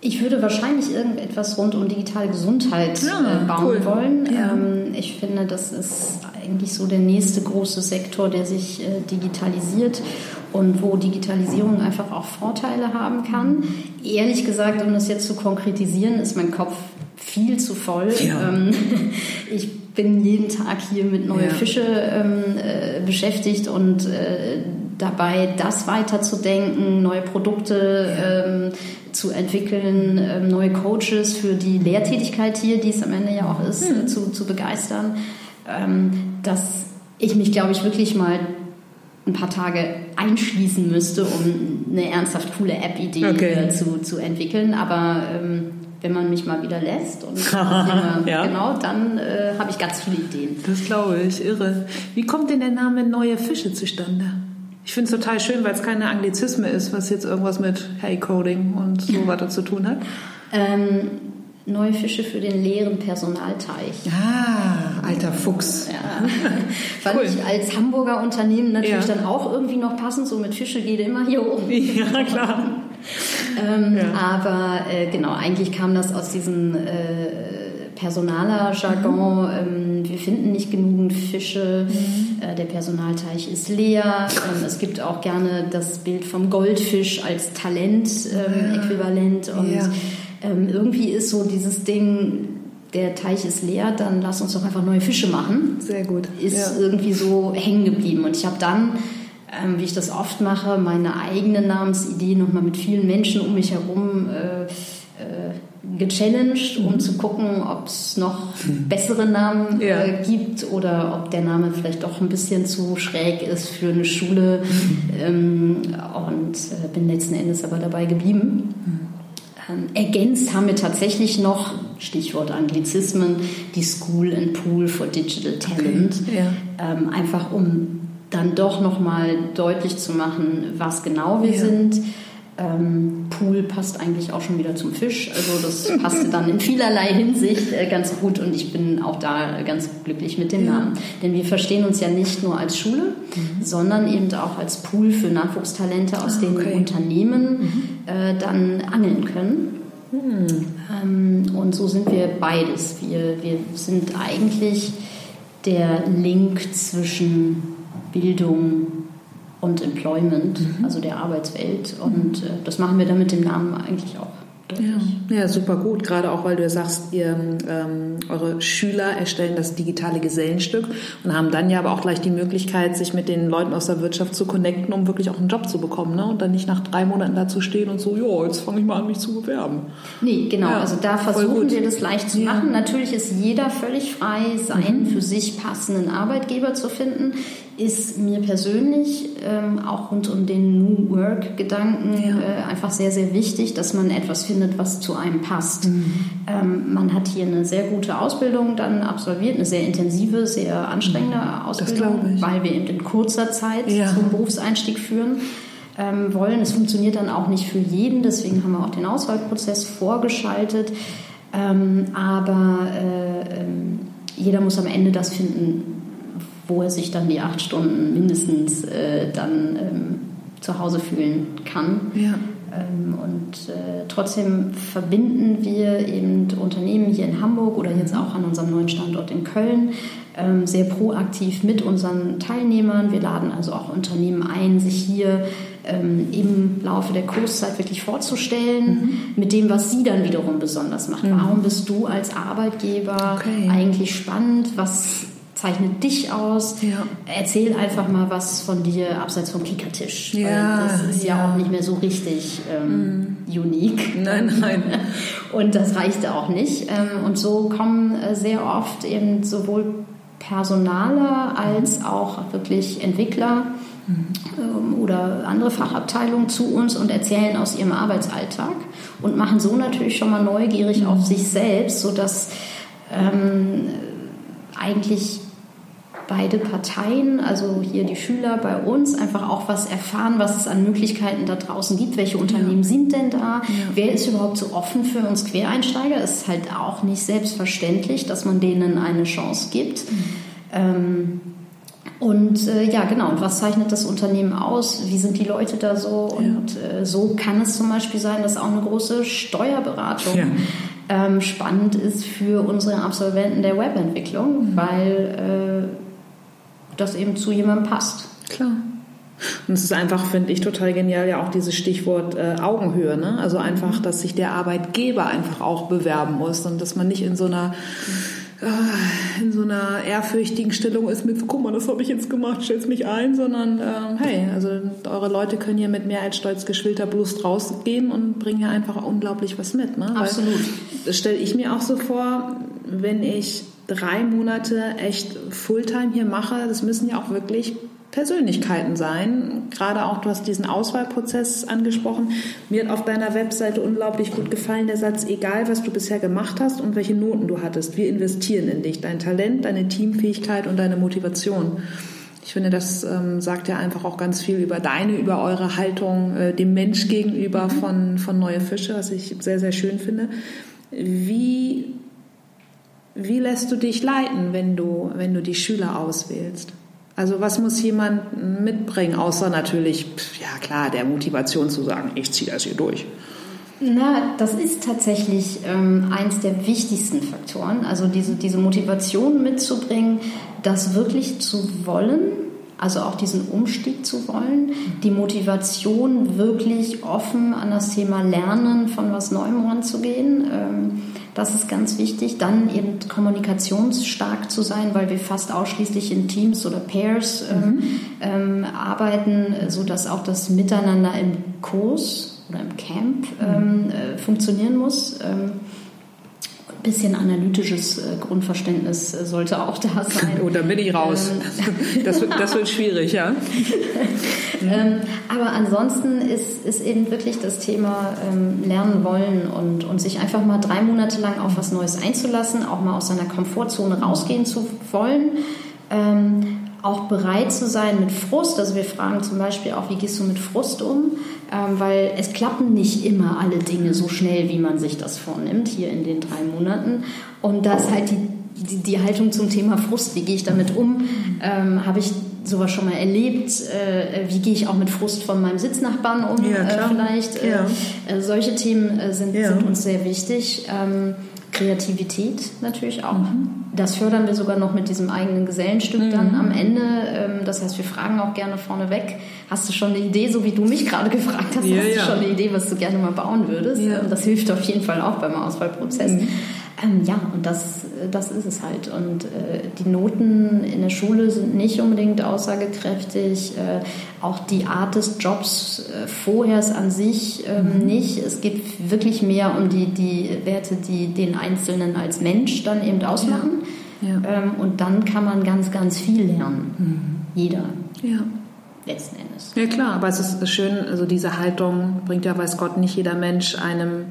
S2: Ich würde wahrscheinlich irgendetwas rund um digitale Gesundheit ja, äh, bauen cool. wollen. Ja. Ähm, ich finde, das ist eigentlich so der nächste große Sektor, der sich äh, digitalisiert und wo Digitalisierung einfach auch Vorteile haben kann. Ehrlich gesagt, um das jetzt zu konkretisieren, ist mein Kopf viel zu voll. Ja. Ähm, ich bin jeden Tag hier mit neuen ja. Fische ähm, äh, beschäftigt und äh, dabei, das weiterzudenken, neue Produkte ähm, zu entwickeln, ähm, neue Coaches für die Lehrtätigkeit hier, die es am Ende ja auch ist, mhm. zu, zu begeistern, dass ich mich, glaube ich, wirklich mal ein paar Tage einschließen müsste, um eine ernsthaft coole App-Idee okay. zu, zu entwickeln. Aber ähm, wenn man mich mal wieder lässt und immer, ja. genau, dann äh, habe ich ganz viele Ideen.
S1: Das glaube ich, irre. Wie kommt denn der Name Neue Fische zustande? Ich finde es total schön, weil es keine Anglizisme ist, was jetzt irgendwas mit Hey-Coding und so weiter zu tun hat.
S2: Ähm, neue Fische für den leeren Personalteich.
S1: Ah, alter Fuchs.
S2: Ja. Fand cool. ich als Hamburger Unternehmen natürlich ja. dann auch irgendwie noch passend. So mit Fische geht immer hier oben.
S1: Ja, klar.
S2: Ähm, ja. Aber äh, genau, eigentlich kam das aus diesem äh, personaler Jargon. Mhm. Ähm, wir finden nicht genügend Fische. Mhm. Äh, der Personalteich ist leer. Ähm, es gibt auch gerne das Bild vom Goldfisch als Talent-Äquivalent. Ähm, und ähm, irgendwie ist so dieses Ding, der Teich ist leer, dann lass uns doch einfach neue Fische machen.
S1: Sehr gut.
S2: Ist ja. irgendwie so hängen geblieben. Und ich habe dann ähm, wie ich das oft mache, meine eigene Namensidee nochmal mit vielen Menschen um mich herum äh, äh, gechallenged, um mhm. zu gucken, ob es noch bessere Namen ja. äh, gibt oder ob der Name vielleicht doch ein bisschen zu schräg ist für eine Schule. Mhm. Ähm, und äh, bin letzten Endes aber dabei geblieben. Ähm, ergänzt haben wir tatsächlich noch, Stichwort Anglizismen, die School and Pool for Digital Talent. Okay, ja. ähm, einfach um dann doch nochmal deutlich zu machen, was genau wir ja. sind ähm, Pool passt eigentlich auch schon wieder zum Fisch. Also das passte dann in vielerlei Hinsicht äh, ganz gut und ich bin auch da ganz glücklich mit dem ja. Namen. Denn wir verstehen uns ja nicht nur als Schule, mhm. sondern eben auch als Pool für Nachwuchstalente, aus ah, okay. denen Unternehmen mhm. äh, dann angeln können. Mhm. Ähm, und so sind wir beides. Wir, wir sind eigentlich der Link zwischen Bildung und Employment, mhm. also der Arbeitswelt. Und äh, das machen wir dann mit dem Namen eigentlich auch.
S1: Ja, ja, super gut. Gerade auch, weil du ja sagst, ihr, ähm, eure Schüler erstellen das digitale Gesellenstück und haben dann ja aber auch gleich die Möglichkeit, sich mit den Leuten aus der Wirtschaft zu connecten, um wirklich auch einen Job zu bekommen. Ne? Und dann nicht nach drei Monaten da zu stehen und so, ja, jetzt fange ich mal an, mich zu bewerben.
S2: Nee, genau. Ja, also da versuchen wir das leicht zu ja. machen. Natürlich ist jeder völlig frei, seinen mhm. für sich passenden Arbeitgeber zu finden ist mir persönlich ähm, auch rund um den New Work-Gedanken ja. äh, einfach sehr, sehr wichtig, dass man etwas findet, was zu einem passt. Mhm. Ähm, man hat hier eine sehr gute Ausbildung dann absolviert, eine sehr intensive, sehr anstrengende mhm. Ausbildung, weil wir eben in kurzer Zeit ja. zum Berufseinstieg führen. Ähm, wollen. Es funktioniert dann auch nicht für jeden, deswegen haben wir auch den Auswahlprozess vorgeschaltet. Ähm, aber äh, ähm, jeder muss am Ende das finden, wo er sich dann die acht Stunden mindestens äh, dann ähm, zu Hause fühlen kann. Ja. Ähm, und äh, trotzdem verbinden wir eben Unternehmen hier in Hamburg oder jetzt auch an unserem neuen Standort in Köln ähm, sehr proaktiv mit unseren Teilnehmern. Wir laden also auch Unternehmen ein, sich hier ähm, im Laufe der Kurszeit wirklich vorzustellen mhm. mit dem, was sie dann wiederum besonders macht. Mhm. Warum bist du als Arbeitgeber okay. eigentlich spannend? Was zeichnet dich aus. Ja. Erzähl einfach mal was von dir abseits vom Kickertisch. Ja, das ist ja. ja. auch nicht mehr so richtig ähm, mm. unique.
S1: Nein, nein.
S2: Und das reichte auch nicht. Ähm, und so kommen äh, sehr oft eben sowohl Personale als mhm. auch wirklich Entwickler mhm. oder andere Fachabteilungen zu uns und erzählen aus ihrem Arbeitsalltag und machen so natürlich schon mal neugierig mhm. auf sich selbst, sodass ähm, eigentlich beide Parteien, also hier die Schüler bei uns, einfach auch was erfahren, was es an Möglichkeiten da draußen gibt. Welche Unternehmen ja. sind denn da? Ja. Wer ist überhaupt so offen für uns Quereinsteiger? Es ist halt auch nicht selbstverständlich, dass man denen eine Chance gibt. Mhm. Ähm, und äh, ja, genau. Und was zeichnet das Unternehmen aus? Wie sind die Leute da so? Und ja. äh, so kann es zum Beispiel sein, dass auch eine große Steuerberatung ja. ähm, spannend ist für unsere Absolventen der Webentwicklung, mhm. weil äh, das eben zu jemandem passt.
S1: Klar. Und es ist einfach, finde ich, total genial, ja auch dieses Stichwort äh, Augenhöhe. Ne? Also einfach, dass sich der Arbeitgeber einfach auch bewerben muss und dass man nicht in so einer äh, in so einer ehrfürchtigen Stellung ist mit, guck mal, das habe ich jetzt gemacht, stell's mich ein, sondern äh, hey, also eure Leute können hier mit mehr als stolz geschwillter Brust rausgehen und bringen hier einfach unglaublich was mit. Ne?
S2: Absolut. Weil,
S1: das stelle ich mir auch so vor, wenn ich drei Monate echt Fulltime hier mache, das müssen ja auch wirklich Persönlichkeiten sein. Gerade auch, du hast diesen Auswahlprozess angesprochen. Mir hat auf deiner Webseite unglaublich gut gefallen der Satz, egal was du bisher gemacht hast und welche Noten du hattest, wir investieren in dich, dein Talent, deine Teamfähigkeit und deine Motivation. Ich finde, das ähm, sagt ja einfach auch ganz viel über deine, über eure Haltung äh, dem Mensch gegenüber von, von Neue Fische, was ich sehr, sehr schön finde. Wie wie lässt du dich leiten, wenn du, wenn du die Schüler auswählst? Also was muss jemand mitbringen, außer natürlich, ja klar, der Motivation zu sagen, ich ziehe das hier durch.
S2: Na, das ist tatsächlich ähm, eins der wichtigsten Faktoren. Also diese, diese Motivation mitzubringen, das wirklich zu wollen, also auch diesen Umstieg zu wollen, die Motivation wirklich offen an das Thema Lernen von was Neuem ranzugehen. Ähm, das ist ganz wichtig. Dann eben kommunikationsstark zu sein, weil wir fast ausschließlich in Teams oder Pairs ähm, mhm. ähm, arbeiten, sodass auch das Miteinander im Kurs oder im Camp mhm. ähm, äh, funktionieren muss. Ähm, bisschen analytisches äh, Grundverständnis äh, sollte auch da sein.
S1: Oh, dann bin ich raus. Ähm, das, wird, das wird schwierig, ja.
S2: ähm, aber ansonsten ist, ist eben wirklich das Thema ähm, lernen wollen und, und sich einfach mal drei Monate lang auf was Neues einzulassen, auch mal aus seiner Komfortzone rausgehen zu wollen. Ähm, auch bereit zu sein mit Frust. Also wir fragen zum Beispiel auch, wie gehst du mit Frust um? Ähm, weil es klappen nicht immer alle Dinge so schnell, wie man sich das vornimmt, hier in den drei Monaten. Und da ist halt die, die, die Haltung zum Thema Frust, wie gehe ich damit um? Ähm, Habe ich sowas schon mal erlebt? Äh, wie gehe ich auch mit Frust von meinem Sitznachbarn um? Ja, äh, vielleicht. Äh, ja. Äh, solche Themen äh, sind, ja. sind, uns sehr wichtig. Ähm, Kreativität natürlich auch. Mhm. Das fördern wir sogar noch mit diesem eigenen Gesellenstück mhm. dann am Ende. Ähm, das heißt, wir fragen auch gerne vorneweg, hast du schon eine Idee, so wie du mich gerade gefragt hast, ja, hast du ja. schon eine Idee, was du gerne mal bauen würdest? Ja. Das hilft auf jeden Fall auch beim Auswahlprozess. Mhm. Ähm, ja, und das, das ist es halt. Und äh, die Noten in der Schule sind nicht unbedingt aussagekräftig. Äh, auch die Art des Jobs äh, vorher an sich ähm, mhm. nicht. Es geht wirklich mehr um die, die Werte, die den Einzelnen als Mensch dann eben ausmachen. Ja. Ja. Ähm, und dann kann man ganz, ganz viel lernen. Mhm. Jeder. Ja letzten Endes.
S1: Ja klar, aber es ist schön, also diese Haltung bringt ja, weiß Gott, nicht jeder Mensch einem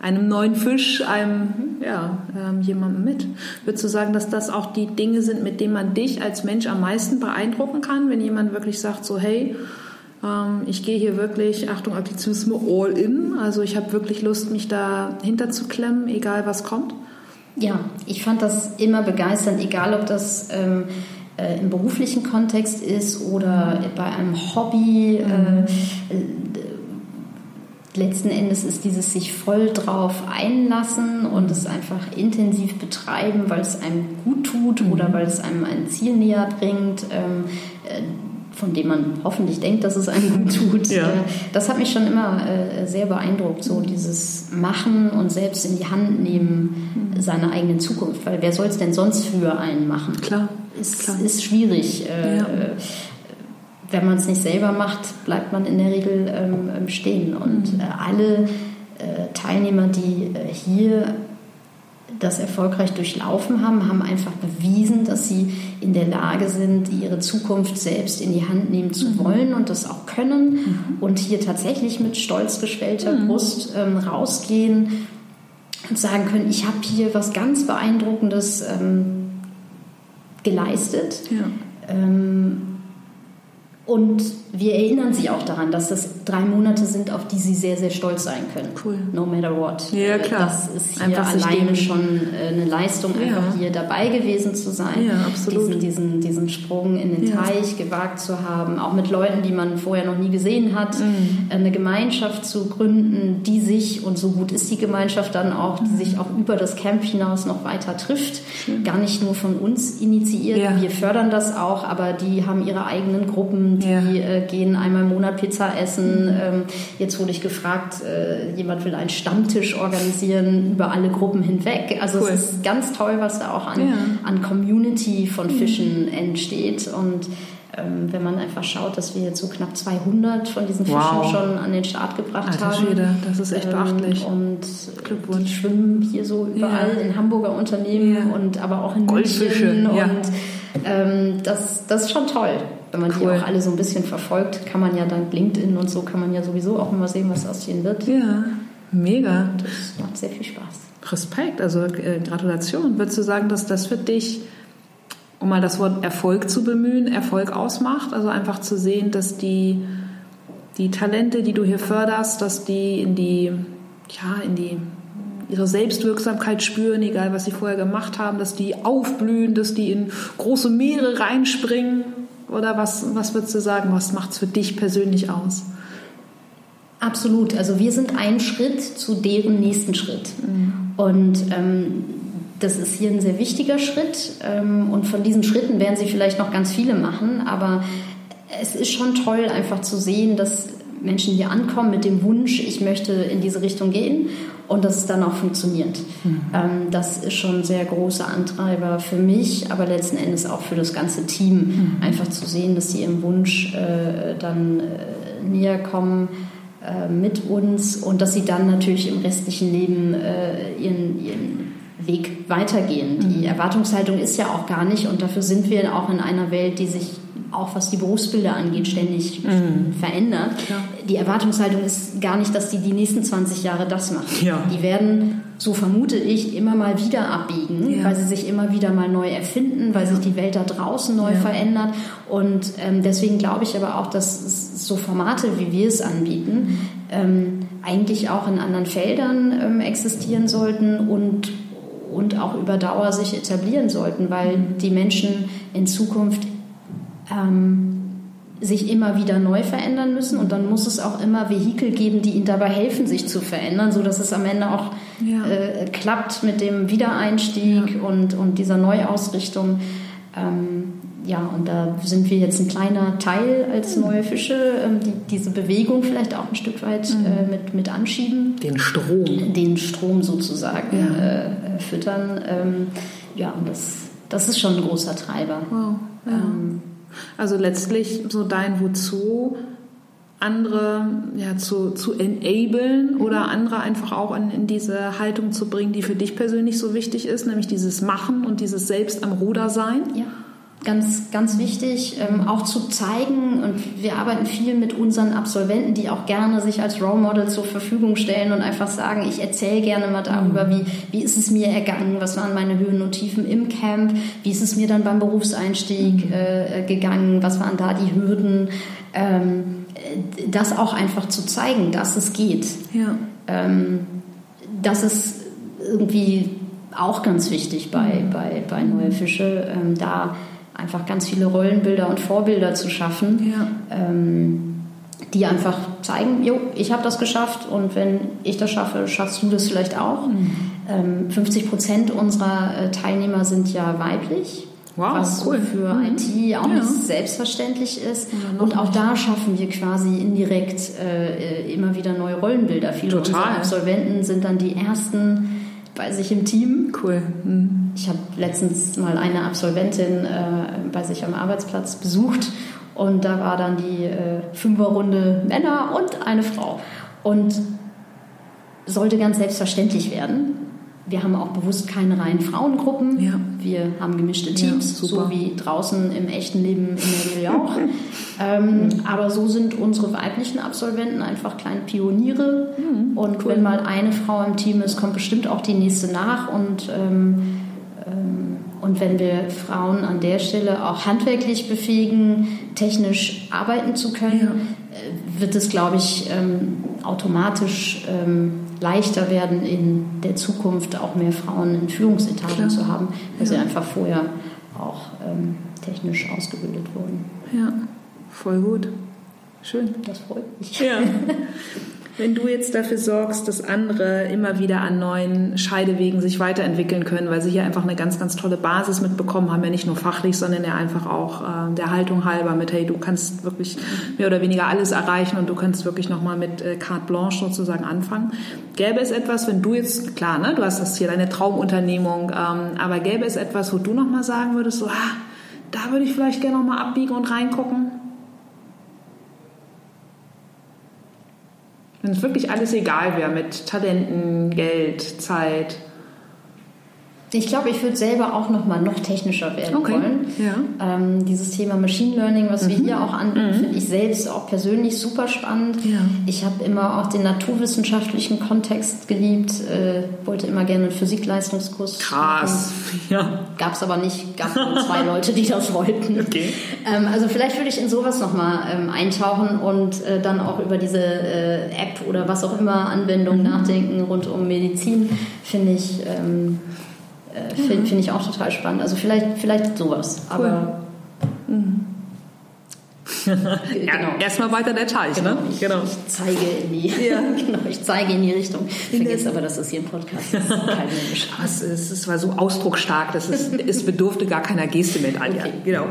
S1: einem neuen Fisch, einem ja, ähm, jemandem mit. Würdest du sagen, dass das auch die Dinge sind, mit denen man dich als Mensch am meisten beeindrucken kann, wenn jemand wirklich sagt, so hey, ähm, ich gehe hier wirklich, Achtung, Aktizismus, all in. Also ich habe wirklich Lust, mich da hinterzuklemmen, egal was kommt?
S2: Ja, ich fand das immer begeisternd, egal ob das ähm, äh, im beruflichen Kontext ist oder bei einem Hobby. Mhm. Äh, letzten Endes ist dieses sich voll drauf einlassen und es einfach intensiv betreiben, weil es einem gut tut mhm. oder weil es einem ein Ziel näher bringt, ähm, äh, von dem man hoffentlich denkt, dass es einem gut tut. Ja. Äh, das hat mich schon immer äh, sehr beeindruckt, so dieses Machen und selbst in die Hand nehmen mhm. seiner eigenen Zukunft. Weil wer soll es denn sonst für einen machen?
S1: Klar.
S2: Ist,
S1: Klar.
S2: ist schwierig. Ja wenn man es nicht selber macht, bleibt man in der Regel ähm, ähm stehen. Und mhm. äh, alle äh, Teilnehmer, die äh, hier das erfolgreich durchlaufen haben, haben einfach bewiesen, dass sie in der Lage sind, ihre Zukunft selbst in die Hand nehmen zu mhm. wollen und das auch können mhm. und hier tatsächlich mit stolz geschwellter mhm. Brust ähm, rausgehen und sagen können, ich habe hier was ganz Beeindruckendes ähm, geleistet. Ja. Ähm, und wir erinnern sie auch daran, dass das drei Monate sind, auf die sie sehr, sehr stolz sein können. Cool. No matter what.
S1: Ja, klar.
S2: Das ist hier einfach alleine schon äh, eine Leistung, einfach ja. hier dabei gewesen zu sein.
S1: Ja, absolut.
S2: Diesen, diesen, diesen Sprung in den ja. Teich gewagt zu haben, auch mit Leuten, die man vorher noch nie gesehen hat, mhm. eine Gemeinschaft zu gründen, die sich, und so gut ist die Gemeinschaft dann auch, die mhm. sich auch über das Camp hinaus noch weiter trifft. Mhm. Gar nicht nur von uns initiiert. Wir fördern das auch, aber die haben ihre eigenen Gruppen, die ja. äh, gehen einmal im Monat Pizza essen. Ähm, jetzt wurde ich gefragt, äh, jemand will einen Stammtisch organisieren über alle Gruppen hinweg. Also cool. es ist ganz toll, was da auch an, ja. an Community von mhm. Fischen mhm. entsteht und ähm, wenn man einfach schaut, dass wir jetzt so knapp 200 von diesen Fischen wow. schon an den Start gebracht Alter haben.
S1: Schwede, das ist echt ähm, beachtlich.
S2: Und Glückwunsch. die schwimmen hier so überall ja. in Hamburger Unternehmen ja. und aber auch in
S1: Goldfische. München.
S2: Ja. Und ähm, das, das ist schon toll wenn man cool. die auch alle so ein bisschen verfolgt, kann man ja dank LinkedIn und so kann man ja sowieso auch immer sehen, was aus denen wird.
S1: Ja, mega.
S2: Das macht sehr viel Spaß.
S1: Respekt, also äh, Gratulation. Würdest du sagen, dass das für dich, um mal das Wort Erfolg zu bemühen, Erfolg ausmacht? Also einfach zu sehen, dass die, die Talente, die du hier förderst, dass die in die, ja, in die ihre Selbstwirksamkeit spüren, egal was sie vorher gemacht haben, dass die aufblühen, dass die in große Meere reinspringen. Oder was, was würdest du sagen, was macht es für dich persönlich aus?
S2: Absolut. Also wir sind ein Schritt zu deren nächsten Schritt. Mhm. Und ähm, das ist hier ein sehr wichtiger Schritt. Ähm, und von diesen Schritten werden sie vielleicht noch ganz viele machen. Aber es ist schon toll, einfach zu sehen, dass Menschen hier ankommen mit dem Wunsch, ich möchte in diese Richtung gehen und dass es dann auch funktioniert. Mhm. Ähm, das ist schon ein sehr großer Antreiber für mich, aber letzten Endes auch für das ganze Team, mhm. einfach zu sehen, dass sie ihrem Wunsch äh, dann äh, näher kommen äh, mit uns und dass sie dann natürlich im restlichen Leben ihren, ihren Weg weitergehen. Die mhm. Erwartungshaltung ist ja auch gar nicht und dafür sind wir auch in einer Welt, die sich auch was die Berufsbilder angeht, ständig mhm. verändert. Ja. Die Erwartungshaltung ist gar nicht, dass die die nächsten 20 Jahre das machen. Ja. Die werden, so vermute ich, immer mal wieder abbiegen, ja. weil sie sich immer wieder mal neu erfinden, weil sich die Welt da draußen neu verändert. Und ähm, deswegen glaube ich aber auch, dass so Formate, wie wir es anbieten, ähm, eigentlich auch in anderen Feldern ähm, existieren sollten und und auch über Dauer sich etablieren sollten, weil mhm. die Menschen in Zukunft ähm, sich immer wieder neu verändern müssen und dann muss es auch immer Vehikel geben, die ihnen dabei helfen, sich zu verändern, so dass es am Ende auch ja. äh, klappt mit dem Wiedereinstieg ja. und, und dieser Neuausrichtung. Ähm, ja, und da sind wir jetzt ein kleiner Teil als mhm. neue Fische, ähm, die diese Bewegung vielleicht auch ein Stück weit mhm. äh, mit, mit anschieben.
S1: Den Strom.
S2: Den Strom sozusagen ja. äh, füttern. Ähm, ja, und das, das ist schon ein großer Treiber. Wow. Ja. Ähm,
S1: also letztlich so dein Wozu andere ja, zu, zu enablen oder andere einfach auch in, in diese Haltung zu bringen, die für dich persönlich so wichtig ist, nämlich dieses Machen und dieses Selbst am Ruder sein.
S2: Ja ganz, ganz wichtig, ähm, auch zu zeigen. Und wir arbeiten viel mit unseren Absolventen, die auch gerne sich als Role Model zur Verfügung stellen und einfach sagen, ich erzähle gerne mal darüber, mhm. wie, wie ist es mir ergangen, was waren meine Höhen und Tiefen im Camp, wie ist es mir dann beim Berufseinstieg mhm. äh, gegangen, was waren da die Hürden. Ähm, das auch einfach zu zeigen, dass es geht. Ja. Ähm, das ist irgendwie auch ganz wichtig bei, mhm. bei, bei Neue Fische, ähm, da einfach ganz viele Rollenbilder und Vorbilder zu schaffen, ja. ähm, die einfach zeigen, jo, ich habe das geschafft und wenn ich das schaffe, schaffst du das vielleicht auch. Mhm. Ähm, 50 Prozent unserer äh, Teilnehmer sind ja weiblich. Wow, was cool. für mhm. IT auch ja. nicht selbstverständlich ist. Ja, und auch da schaffen wir quasi indirekt äh, immer wieder neue Rollenbilder. Viele Total. unserer Absolventen sind dann die ersten bei sich im Team.
S1: Cool. Mhm.
S2: Ich habe letztens mal eine Absolventin äh, bei sich am Arbeitsplatz besucht und da war dann die äh, Fünferrunde Männer und eine Frau. Und sollte ganz selbstverständlich werden. Wir haben auch bewusst keine reinen Frauengruppen. Ja. Wir haben gemischte Teams, ja, so wie draußen im echten Leben in der Regel auch. ähm, aber so sind unsere weiblichen Absolventen einfach kleine Pioniere. Mhm, und cool. wenn mal eine Frau im Team ist, kommt bestimmt auch die nächste nach. Und, ähm, ähm, und wenn wir Frauen an der Stelle auch handwerklich befähigen, technisch arbeiten zu können, ja. Äh, wird es, glaube ich, ähm, automatisch ähm, leichter werden, in der Zukunft auch mehr Frauen in Führungsetagen Klar. zu haben, weil ja. sie einfach vorher auch ähm, technisch ausgebildet wurden.
S1: Ja, voll gut.
S2: Schön. Das freut mich.
S1: Ja. Wenn du jetzt dafür sorgst, dass andere immer wieder an neuen Scheidewegen sich weiterentwickeln können, weil sie hier einfach eine ganz, ganz tolle Basis mitbekommen haben, ja nicht nur fachlich, sondern ja einfach auch äh, der Haltung halber mit, hey, du kannst wirklich mehr oder weniger alles erreichen und du kannst wirklich nochmal mit äh, carte blanche sozusagen anfangen. Gäbe es etwas, wenn du jetzt, klar, ne, du hast das hier deine Traumunternehmung, ähm, aber gäbe es etwas, wo du nochmal sagen würdest, so, ah, da würde ich vielleicht gerne nochmal abbiegen und reingucken? Wenn es wirklich alles egal wäre mit Talenten, Geld, Zeit.
S2: Ich glaube, ich würde selber auch noch mal noch technischer werden okay. wollen. Ja. Ähm, dieses Thema Machine Learning, was mhm. wir hier auch anbieten, mhm. finde ich selbst auch persönlich super spannend. Ja. Ich habe immer auch den naturwissenschaftlichen Kontext geliebt, äh, wollte immer gerne einen Physikleistungskurs.
S1: Krass.
S2: Ja. Gab es aber nicht, gab nur zwei Leute, die das wollten. Okay. Ähm, also vielleicht würde ich in sowas noch mal ähm, eintauchen und äh, dann auch über diese äh, App oder was auch immer Anwendung mhm. nachdenken rund um Medizin, finde ich ähm, äh, finde find ich auch total spannend. Also vielleicht, vielleicht sowas. Cool. Aber. Mhm.
S1: genau. Erstmal weiter der Teich,
S2: genau. ne? Ich, genau. Ich zeige in die, ja. genau, ich zeige in die Richtung. Vergiss aber, dass das hier ein Podcast ist. Kein
S1: Mensch. Es, es war so ausdrucksstark, dass es, es bedurfte gar keiner Geste mit Anja. Okay. Genau.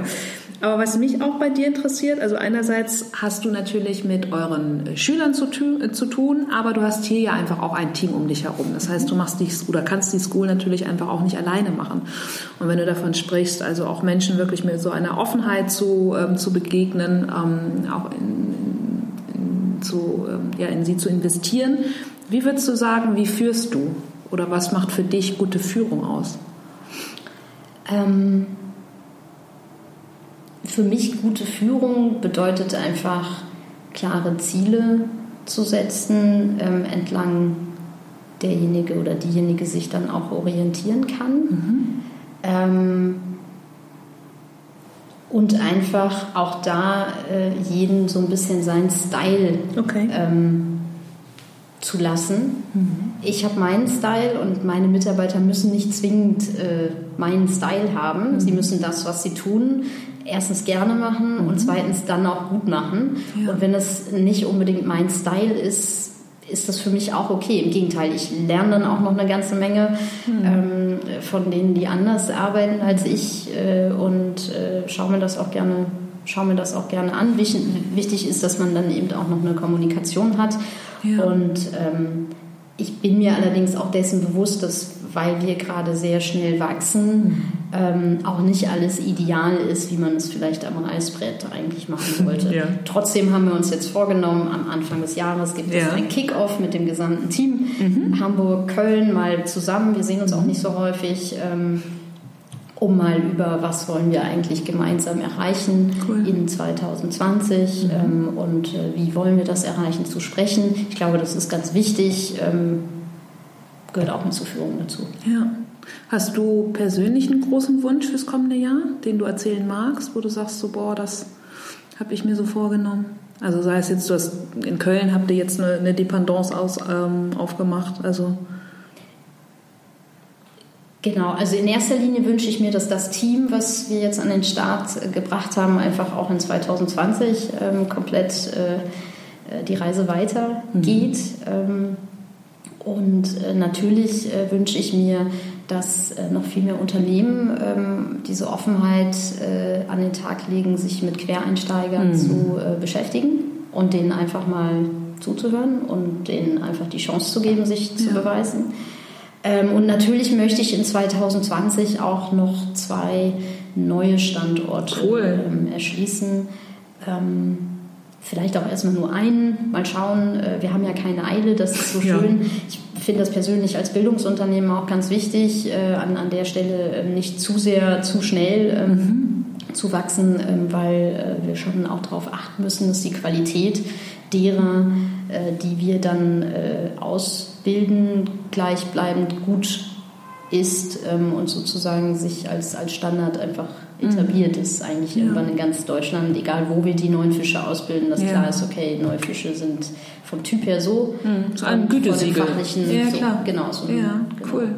S1: Aber was mich auch bei dir interessiert, also einerseits hast du natürlich mit euren äh, Schülern zu, äh, zu, tun, aber du hast hier ja einfach auch ein Team um dich herum. Das heißt, du machst die oder kannst die School natürlich einfach auch nicht alleine machen. Und wenn du davon sprichst, also auch Menschen wirklich mit so einer Offenheit zu, ähm, zu begegnen, ähm, auch in, in, zu, ähm, ja, in sie zu investieren, wie würdest du sagen, wie führst du Oder was macht für dich gute Führung aus?
S2: Ähm, für mich gute Führung bedeutet einfach klare Ziele zu setzen, ähm, entlang derjenige oder diejenige sich dann auch orientieren kann. Mhm. Ähm, und einfach auch da äh, jeden so ein bisschen seinen Style okay. ähm, zu lassen. Mhm. Ich habe meinen Style und meine Mitarbeiter müssen nicht zwingend äh, meinen Style haben. Mhm. Sie müssen das, was sie tun, erstens gerne machen mhm. und zweitens dann auch gut machen. Ja. Und wenn es nicht unbedingt mein Style ist, ist das für mich auch okay. Im Gegenteil, ich lerne dann auch noch eine ganze Menge mhm. ähm, von denen, die anders arbeiten als ich äh, und äh, schaue mir das auch gerne schaue mir das auch gerne an. Wichtig ist, dass man dann eben auch noch eine Kommunikation hat. Ja. Und ähm, ich bin mir allerdings auch dessen bewusst, dass weil wir gerade sehr schnell wachsen, mhm. ähm, auch nicht alles ideal ist, wie man es vielleicht am Reißbrett eigentlich machen wollte. Ja. Trotzdem haben wir uns jetzt vorgenommen, am Anfang des Jahres gibt es ein Kick-Off mit dem gesamten Team. Mhm. Hamburg, Köln mal zusammen. Wir sehen uns auch nicht so häufig. Ähm, um mal über was wollen wir eigentlich gemeinsam erreichen cool. in 2020 mhm. ähm, und äh, wie wollen wir das erreichen zu sprechen. Ich glaube, das ist ganz wichtig. Ähm, gehört auch mit zur Führung dazu.
S1: Ja. Hast du persönlich einen großen Wunsch fürs kommende Jahr, den du erzählen magst, wo du sagst, so, boah, das habe ich mir so vorgenommen? Also sei es jetzt, du hast in Köln habt ihr jetzt eine, eine Dependance aus, ähm, aufgemacht, also
S2: Genau, also in erster Linie wünsche ich mir, dass das Team, was wir jetzt an den Start äh, gebracht haben, einfach auch in 2020 ähm, komplett äh, äh, die Reise weitergeht. Mhm. Ähm, und äh, natürlich äh, wünsche ich mir, dass äh, noch viel mehr Unternehmen ähm, diese Offenheit an den Tag legen, sich mit Quereinsteigern mhm. zu beschäftigen und denen einfach mal zuzuhören und denen einfach die Chance zu geben, sich ja. zu beweisen. Ähm, und natürlich möchte ich in 2020 auch noch zwei neue Standorte cool. ähm, erschließen. Ähm, vielleicht auch erstmal nur einen, mal schauen. Äh, wir haben ja keine Eile, das ist so schön. Ja. Ich finde das persönlich als Bildungsunternehmen auch ganz wichtig, äh, an, an der Stelle äh, nicht zu sehr, zu schnell mhm. zu wachsen, weil wir schon auch darauf achten müssen, dass die Qualität derer, die wir dann ausbilden, gleichbleibend gut ist ähm, und sozusagen sich als, als Standard einfach etabliert mhm. ist, eigentlich ja. irgendwann in ganz Deutschland, egal wo wir die neuen Fische ausbilden, dass ja. klar ist, okay, neue Fische sind vom Typ her so.
S1: Mhm. Zu einem Gütesiegel.
S2: Ja, so, klar. Genau, so.
S1: Ja, genau. cool.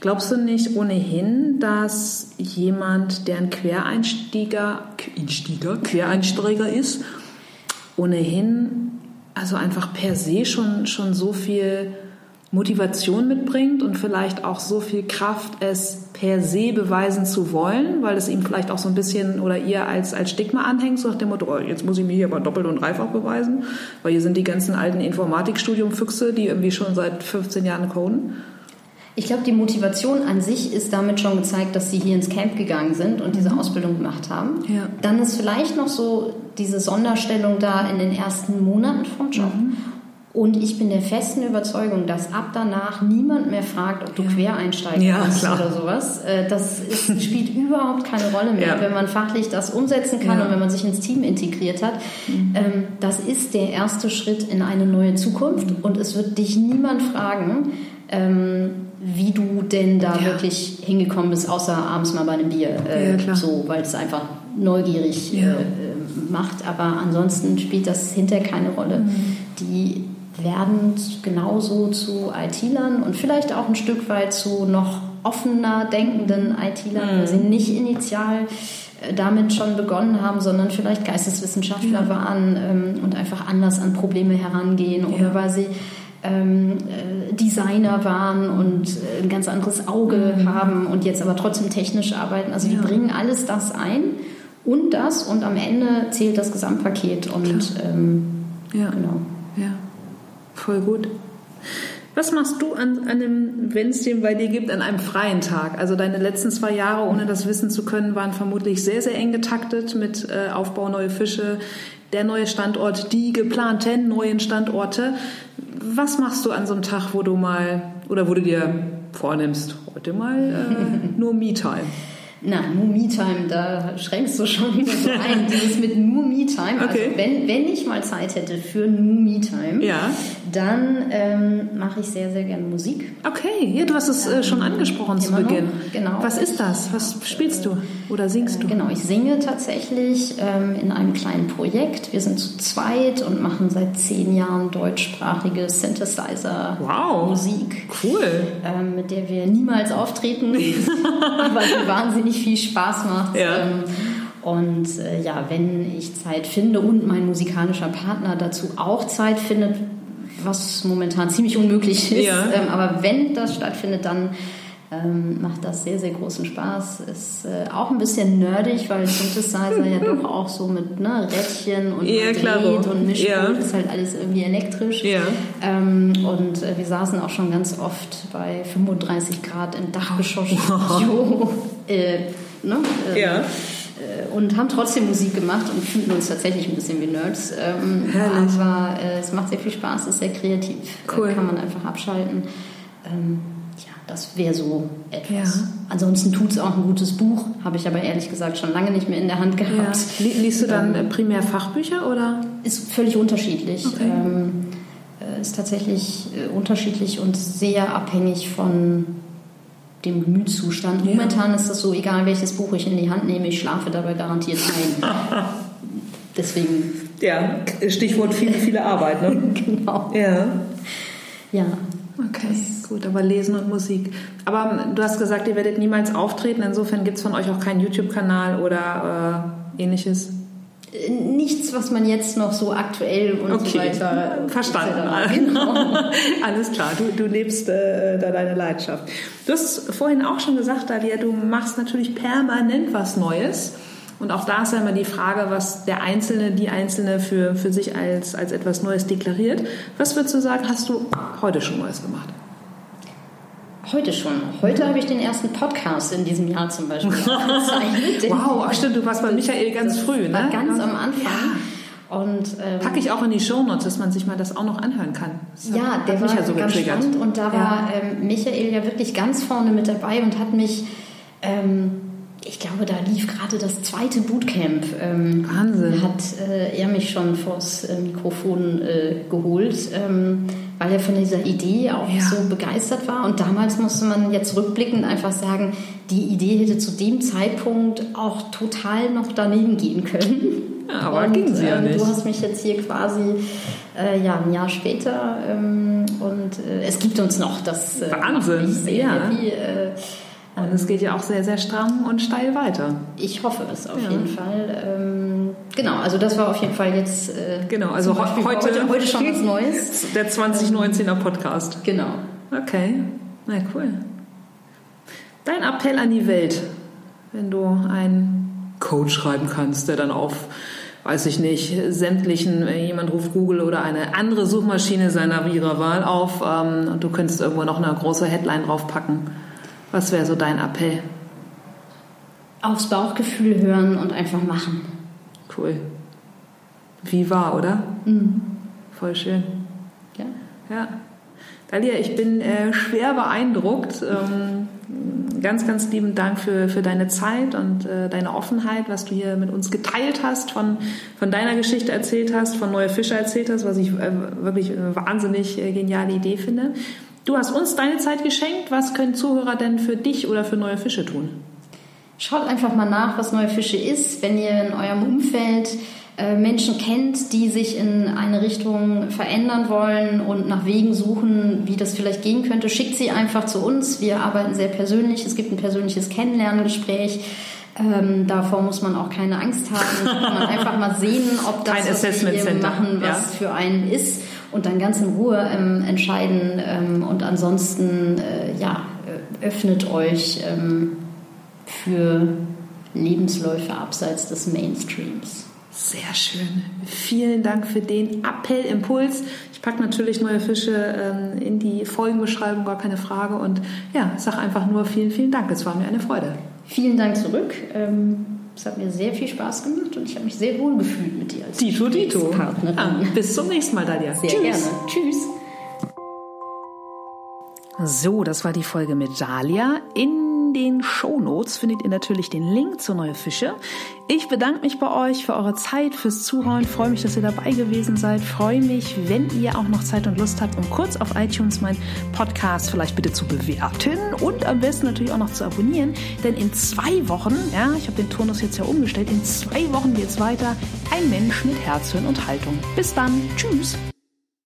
S1: Glaubst du nicht ohnehin, dass jemand, der ein Quereinsteiger, Einsteiger, Quereinsteiger ist, ohnehin, also einfach per se schon, schon so viel Motivation mitbringt und vielleicht auch so viel Kraft, es per se beweisen zu wollen, weil es ihm vielleicht auch so ein bisschen oder ihr als, als Stigma anhängt, so nach dem Motto, oh, jetzt muss ich mir hier aber doppelt und dreifach beweisen, weil hier sind die ganzen alten Informatikstudium-Füchse, die irgendwie schon seit 15 Jahren coden.
S2: Ich glaube, die Motivation an sich ist damit schon gezeigt, dass sie hier ins Camp gegangen sind und diese mhm. Ausbildung gemacht haben. Ja. Dann ist vielleicht noch so diese Sonderstellung da in den ersten Monaten vom Job. Mhm. Und ich bin der festen Überzeugung, dass ab danach niemand mehr fragt, ob du ja. Quereinsteiger ja, bist oder sowas. Äh, das ist, spielt überhaupt keine Rolle mehr, ja. wenn man fachlich das umsetzen kann ja. und wenn man sich ins Team integriert hat. Mhm. Ähm, das ist der erste Schritt in eine neue Zukunft und es wird dich niemand fragen, ähm, wie du denn da wirklich hingekommen bist, außer abends mal bei einem Bier. Äh, so, weil es einfach neugierig äh, macht. Aber ansonsten spielt das hinterher keine Rolle. Mhm. Die werden genauso zu IT-Lern und vielleicht auch ein Stück weit zu noch offener denkenden IT-Lern, mhm. weil sie nicht initial äh, damit schon begonnen haben, sondern vielleicht Geisteswissenschaftler ja. waren ähm, und einfach anders an Probleme herangehen ja. oder weil sie ähm, äh, Designer waren und äh, ein ganz anderes Auge mhm. haben und jetzt aber trotzdem technisch arbeiten. Also ja. die bringen alles das ein und das und am Ende zählt das Gesamtpaket und ähm,
S1: ja. genau. Ja. Voll gut. Was machst du an, einem, wenn es den bei dir gibt, an einem freien Tag? Also deine letzten zwei Jahre, ohne das wissen zu können, waren vermutlich sehr, sehr eng getaktet mit äh, Aufbau neue Fische. Der neue Standort, die geplanten neuen Standorte. Was machst du an so einem Tag, wo du mal oder wo du dir vornimmst, heute mal äh, nur Me-Time?
S2: Na, nur Me-Time, da schränkst du schon wieder so ein. Dieses mit nur Me-Time. Also okay. Also wenn, wenn ich mal Zeit hätte für nur Me-Time, ja. dann ähm, mache ich sehr, sehr gerne Musik.
S1: Okay, ja, du hast es äh, schon angesprochen zu Beginn. Noch. Genau. Was ist das? Was spielst du oder singst du?
S2: Äh, genau, ich singe tatsächlich ähm, in einem kleinen Projekt. Wir sind zu zweit und machen seit zehn Jahren deutschsprachige Synthesizer-Musik.
S1: Wow, cool.
S2: Ähm, mit der wir niemals auftreten, weil wir wahnsinnig wahnsinnig viel Spaß macht. Ja. Ähm, und äh, ja, wenn ich Zeit finde und mein musikalischer Partner dazu auch Zeit findet, was momentan ziemlich unmöglich ist, ja. ähm, aber wenn das stattfindet, dann ähm, macht das sehr, sehr großen Spaß. Ist äh, auch ein bisschen nerdig, weil Synthesizer ja doch auch so mit ne, Rädchen und ja, Dreht und Mischpult ja. ist halt alles irgendwie elektrisch. Ja. Ähm, und äh, wir saßen auch schon ganz oft bei 35 Grad im Dachgeschoss. Wow. äh, ne? Ähm, ja äh, und haben trotzdem Musik gemacht und fühlen uns tatsächlich ein bisschen wie Nerds. Ähm, aber äh, es macht sehr viel Spaß, ist sehr kreativ. Cool. Kann man einfach abschalten. Ähm, das wäre so etwas. Ja. Ansonsten tut es auch ein gutes Buch, habe ich aber ehrlich gesagt schon lange nicht mehr in der Hand gehabt.
S1: Ja. Liest du dann ähm, primär Fachbücher oder?
S2: Ist völlig unterschiedlich. Okay. Ähm, äh, ist tatsächlich äh, unterschiedlich und sehr abhängig von dem Gemütszustand. Momentan ja. ist das so, egal welches Buch ich in die Hand nehme, ich schlafe dabei garantiert ein. Deswegen.
S1: Ja, Stichwort viele, viele Arbeit, ne?
S2: genau.
S1: Ja.
S2: Ja.
S1: Okay, das gut, aber Lesen und Musik. Aber ähm, du hast gesagt, ihr werdet niemals auftreten, insofern gibt es von euch auch keinen YouTube-Kanal oder äh, ähnliches?
S2: Äh, nichts, was man jetzt noch so aktuell und okay. so weiter.
S1: Verstanden. Genau. Alles klar, du, du lebst äh, da deine Leidenschaft. Du hast vorhin auch schon gesagt, Dalia, du machst natürlich permanent was Neues. Und auch da ist ja immer die Frage, was der Einzelne, die Einzelne für, für sich als, als etwas Neues deklariert. Was würdest du sagen, hast du heute schon Neues gemacht?
S2: Heute schon. Heute habe ich den ersten Podcast in diesem Jahr zum Beispiel
S1: wow, ach stimmt, du warst bei Michael ganz früh, ne?
S2: Ganz am Anfang. Ja. Und,
S1: ähm, Packe ich auch in die Shownotes, dass man sich mal das auch noch anhören kann.
S2: Das ja, hat, der hat war ja so ganz getriggert. spannend und da ja. war ähm, Michael ja wirklich ganz vorne mit dabei und hat mich ähm, ich glaube, da lief gerade das zweite Bootcamp.
S1: Ähm, Wahnsinn.
S2: Hat äh, er mich schon vors äh, Mikrofon äh, geholt, ähm, weil er von dieser Idee auch ja. so begeistert war. Und damals musste man jetzt rückblickend einfach sagen, die Idee hätte zu dem Zeitpunkt auch total noch daneben gehen können.
S1: Ja, aber und, ging sie ja ähm, nicht.
S2: Du hast mich jetzt hier quasi äh, ja, ein Jahr später ähm, und äh, es gibt uns noch das.
S1: Äh, Wahnsinn, sehr ja. Happy, und es geht ja auch sehr, sehr stramm und steil weiter.
S2: Ich hoffe es auf ja. jeden Fall. Ähm, genau, also das war auf jeden Fall jetzt.
S1: Äh, genau, also heute,
S2: heute, heute schon was Neues.
S1: Der 2019er Podcast.
S2: Genau.
S1: Okay, na cool. Dein Appell an die Welt, wenn du einen Code schreiben kannst, der dann auf weiß ich nicht, sämtlichen, äh, jemand ruft Google oder eine andere Suchmaschine seiner ihrer Wahl auf ähm, und du könntest irgendwo noch eine große Headline draufpacken. Was wäre so dein Appell?
S2: Aufs Bauchgefühl hören und einfach machen.
S1: Cool. Wie war, oder? Mhm. Voll schön.
S2: Ja.
S1: Ja. Dalia, ich bin äh, schwer beeindruckt. Ähm, ganz, ganz lieben Dank für, für deine Zeit und äh, deine Offenheit, was du hier mit uns geteilt hast, von, von deiner Geschichte erzählt hast, von Neue Fischer erzählt hast, was ich äh, wirklich eine wahnsinnig äh, geniale Idee finde. Du hast uns deine Zeit geschenkt. Was können Zuhörer denn für dich oder für neue Fische tun?
S2: Schaut einfach mal nach, was neue Fische ist. Wenn ihr in eurem Umfeld äh, Menschen kennt, die sich in eine Richtung verändern wollen und nach Wegen suchen, wie das vielleicht gehen könnte, schickt sie einfach zu uns. Wir arbeiten sehr persönlich. Es gibt ein persönliches Kennenlerngespräch. Ähm, davor muss man auch keine Angst haben. Man einfach mal sehen, ob das,
S1: was wir
S2: machen, was ja. für einen ist und dann ganz in Ruhe ähm, entscheiden. Ähm, und ansonsten, äh, ja, äh, öffnet euch ähm, für Lebensläufe abseits des Mainstreams.
S1: Sehr schön. Vielen Dank für den Appellimpuls. Ich packe natürlich neue Fische ähm, in die Folgenbeschreibung, gar keine Frage. Und ja, sag einfach nur vielen, vielen Dank. Es war mir eine Freude.
S2: Vielen Dank zurück. Es hat mir sehr viel Spaß gemacht und ich habe mich sehr wohl gefühlt mit dir als
S1: Dito, Dito.
S2: Partnerin.
S1: Ah, bis zum nächsten Mal, Dalia.
S2: Sehr Tschüss. gerne. Tschüss.
S1: So, das war die Folge mit Dalia. In den Show Notes findet ihr natürlich den Link zu Neue Fische. Ich bedanke mich bei euch für eure Zeit, fürs Zuhören. Freue mich, dass ihr dabei gewesen seid. Freue mich, wenn ihr auch noch Zeit und Lust habt, um kurz auf iTunes meinen Podcast vielleicht bitte zu bewerten und am besten natürlich auch noch zu abonnieren. Denn in zwei Wochen, ja, ich habe den Turnus jetzt ja umgestellt, in zwei Wochen geht es weiter. Ein Mensch mit Herz, Hirn und Haltung. Bis dann. Tschüss.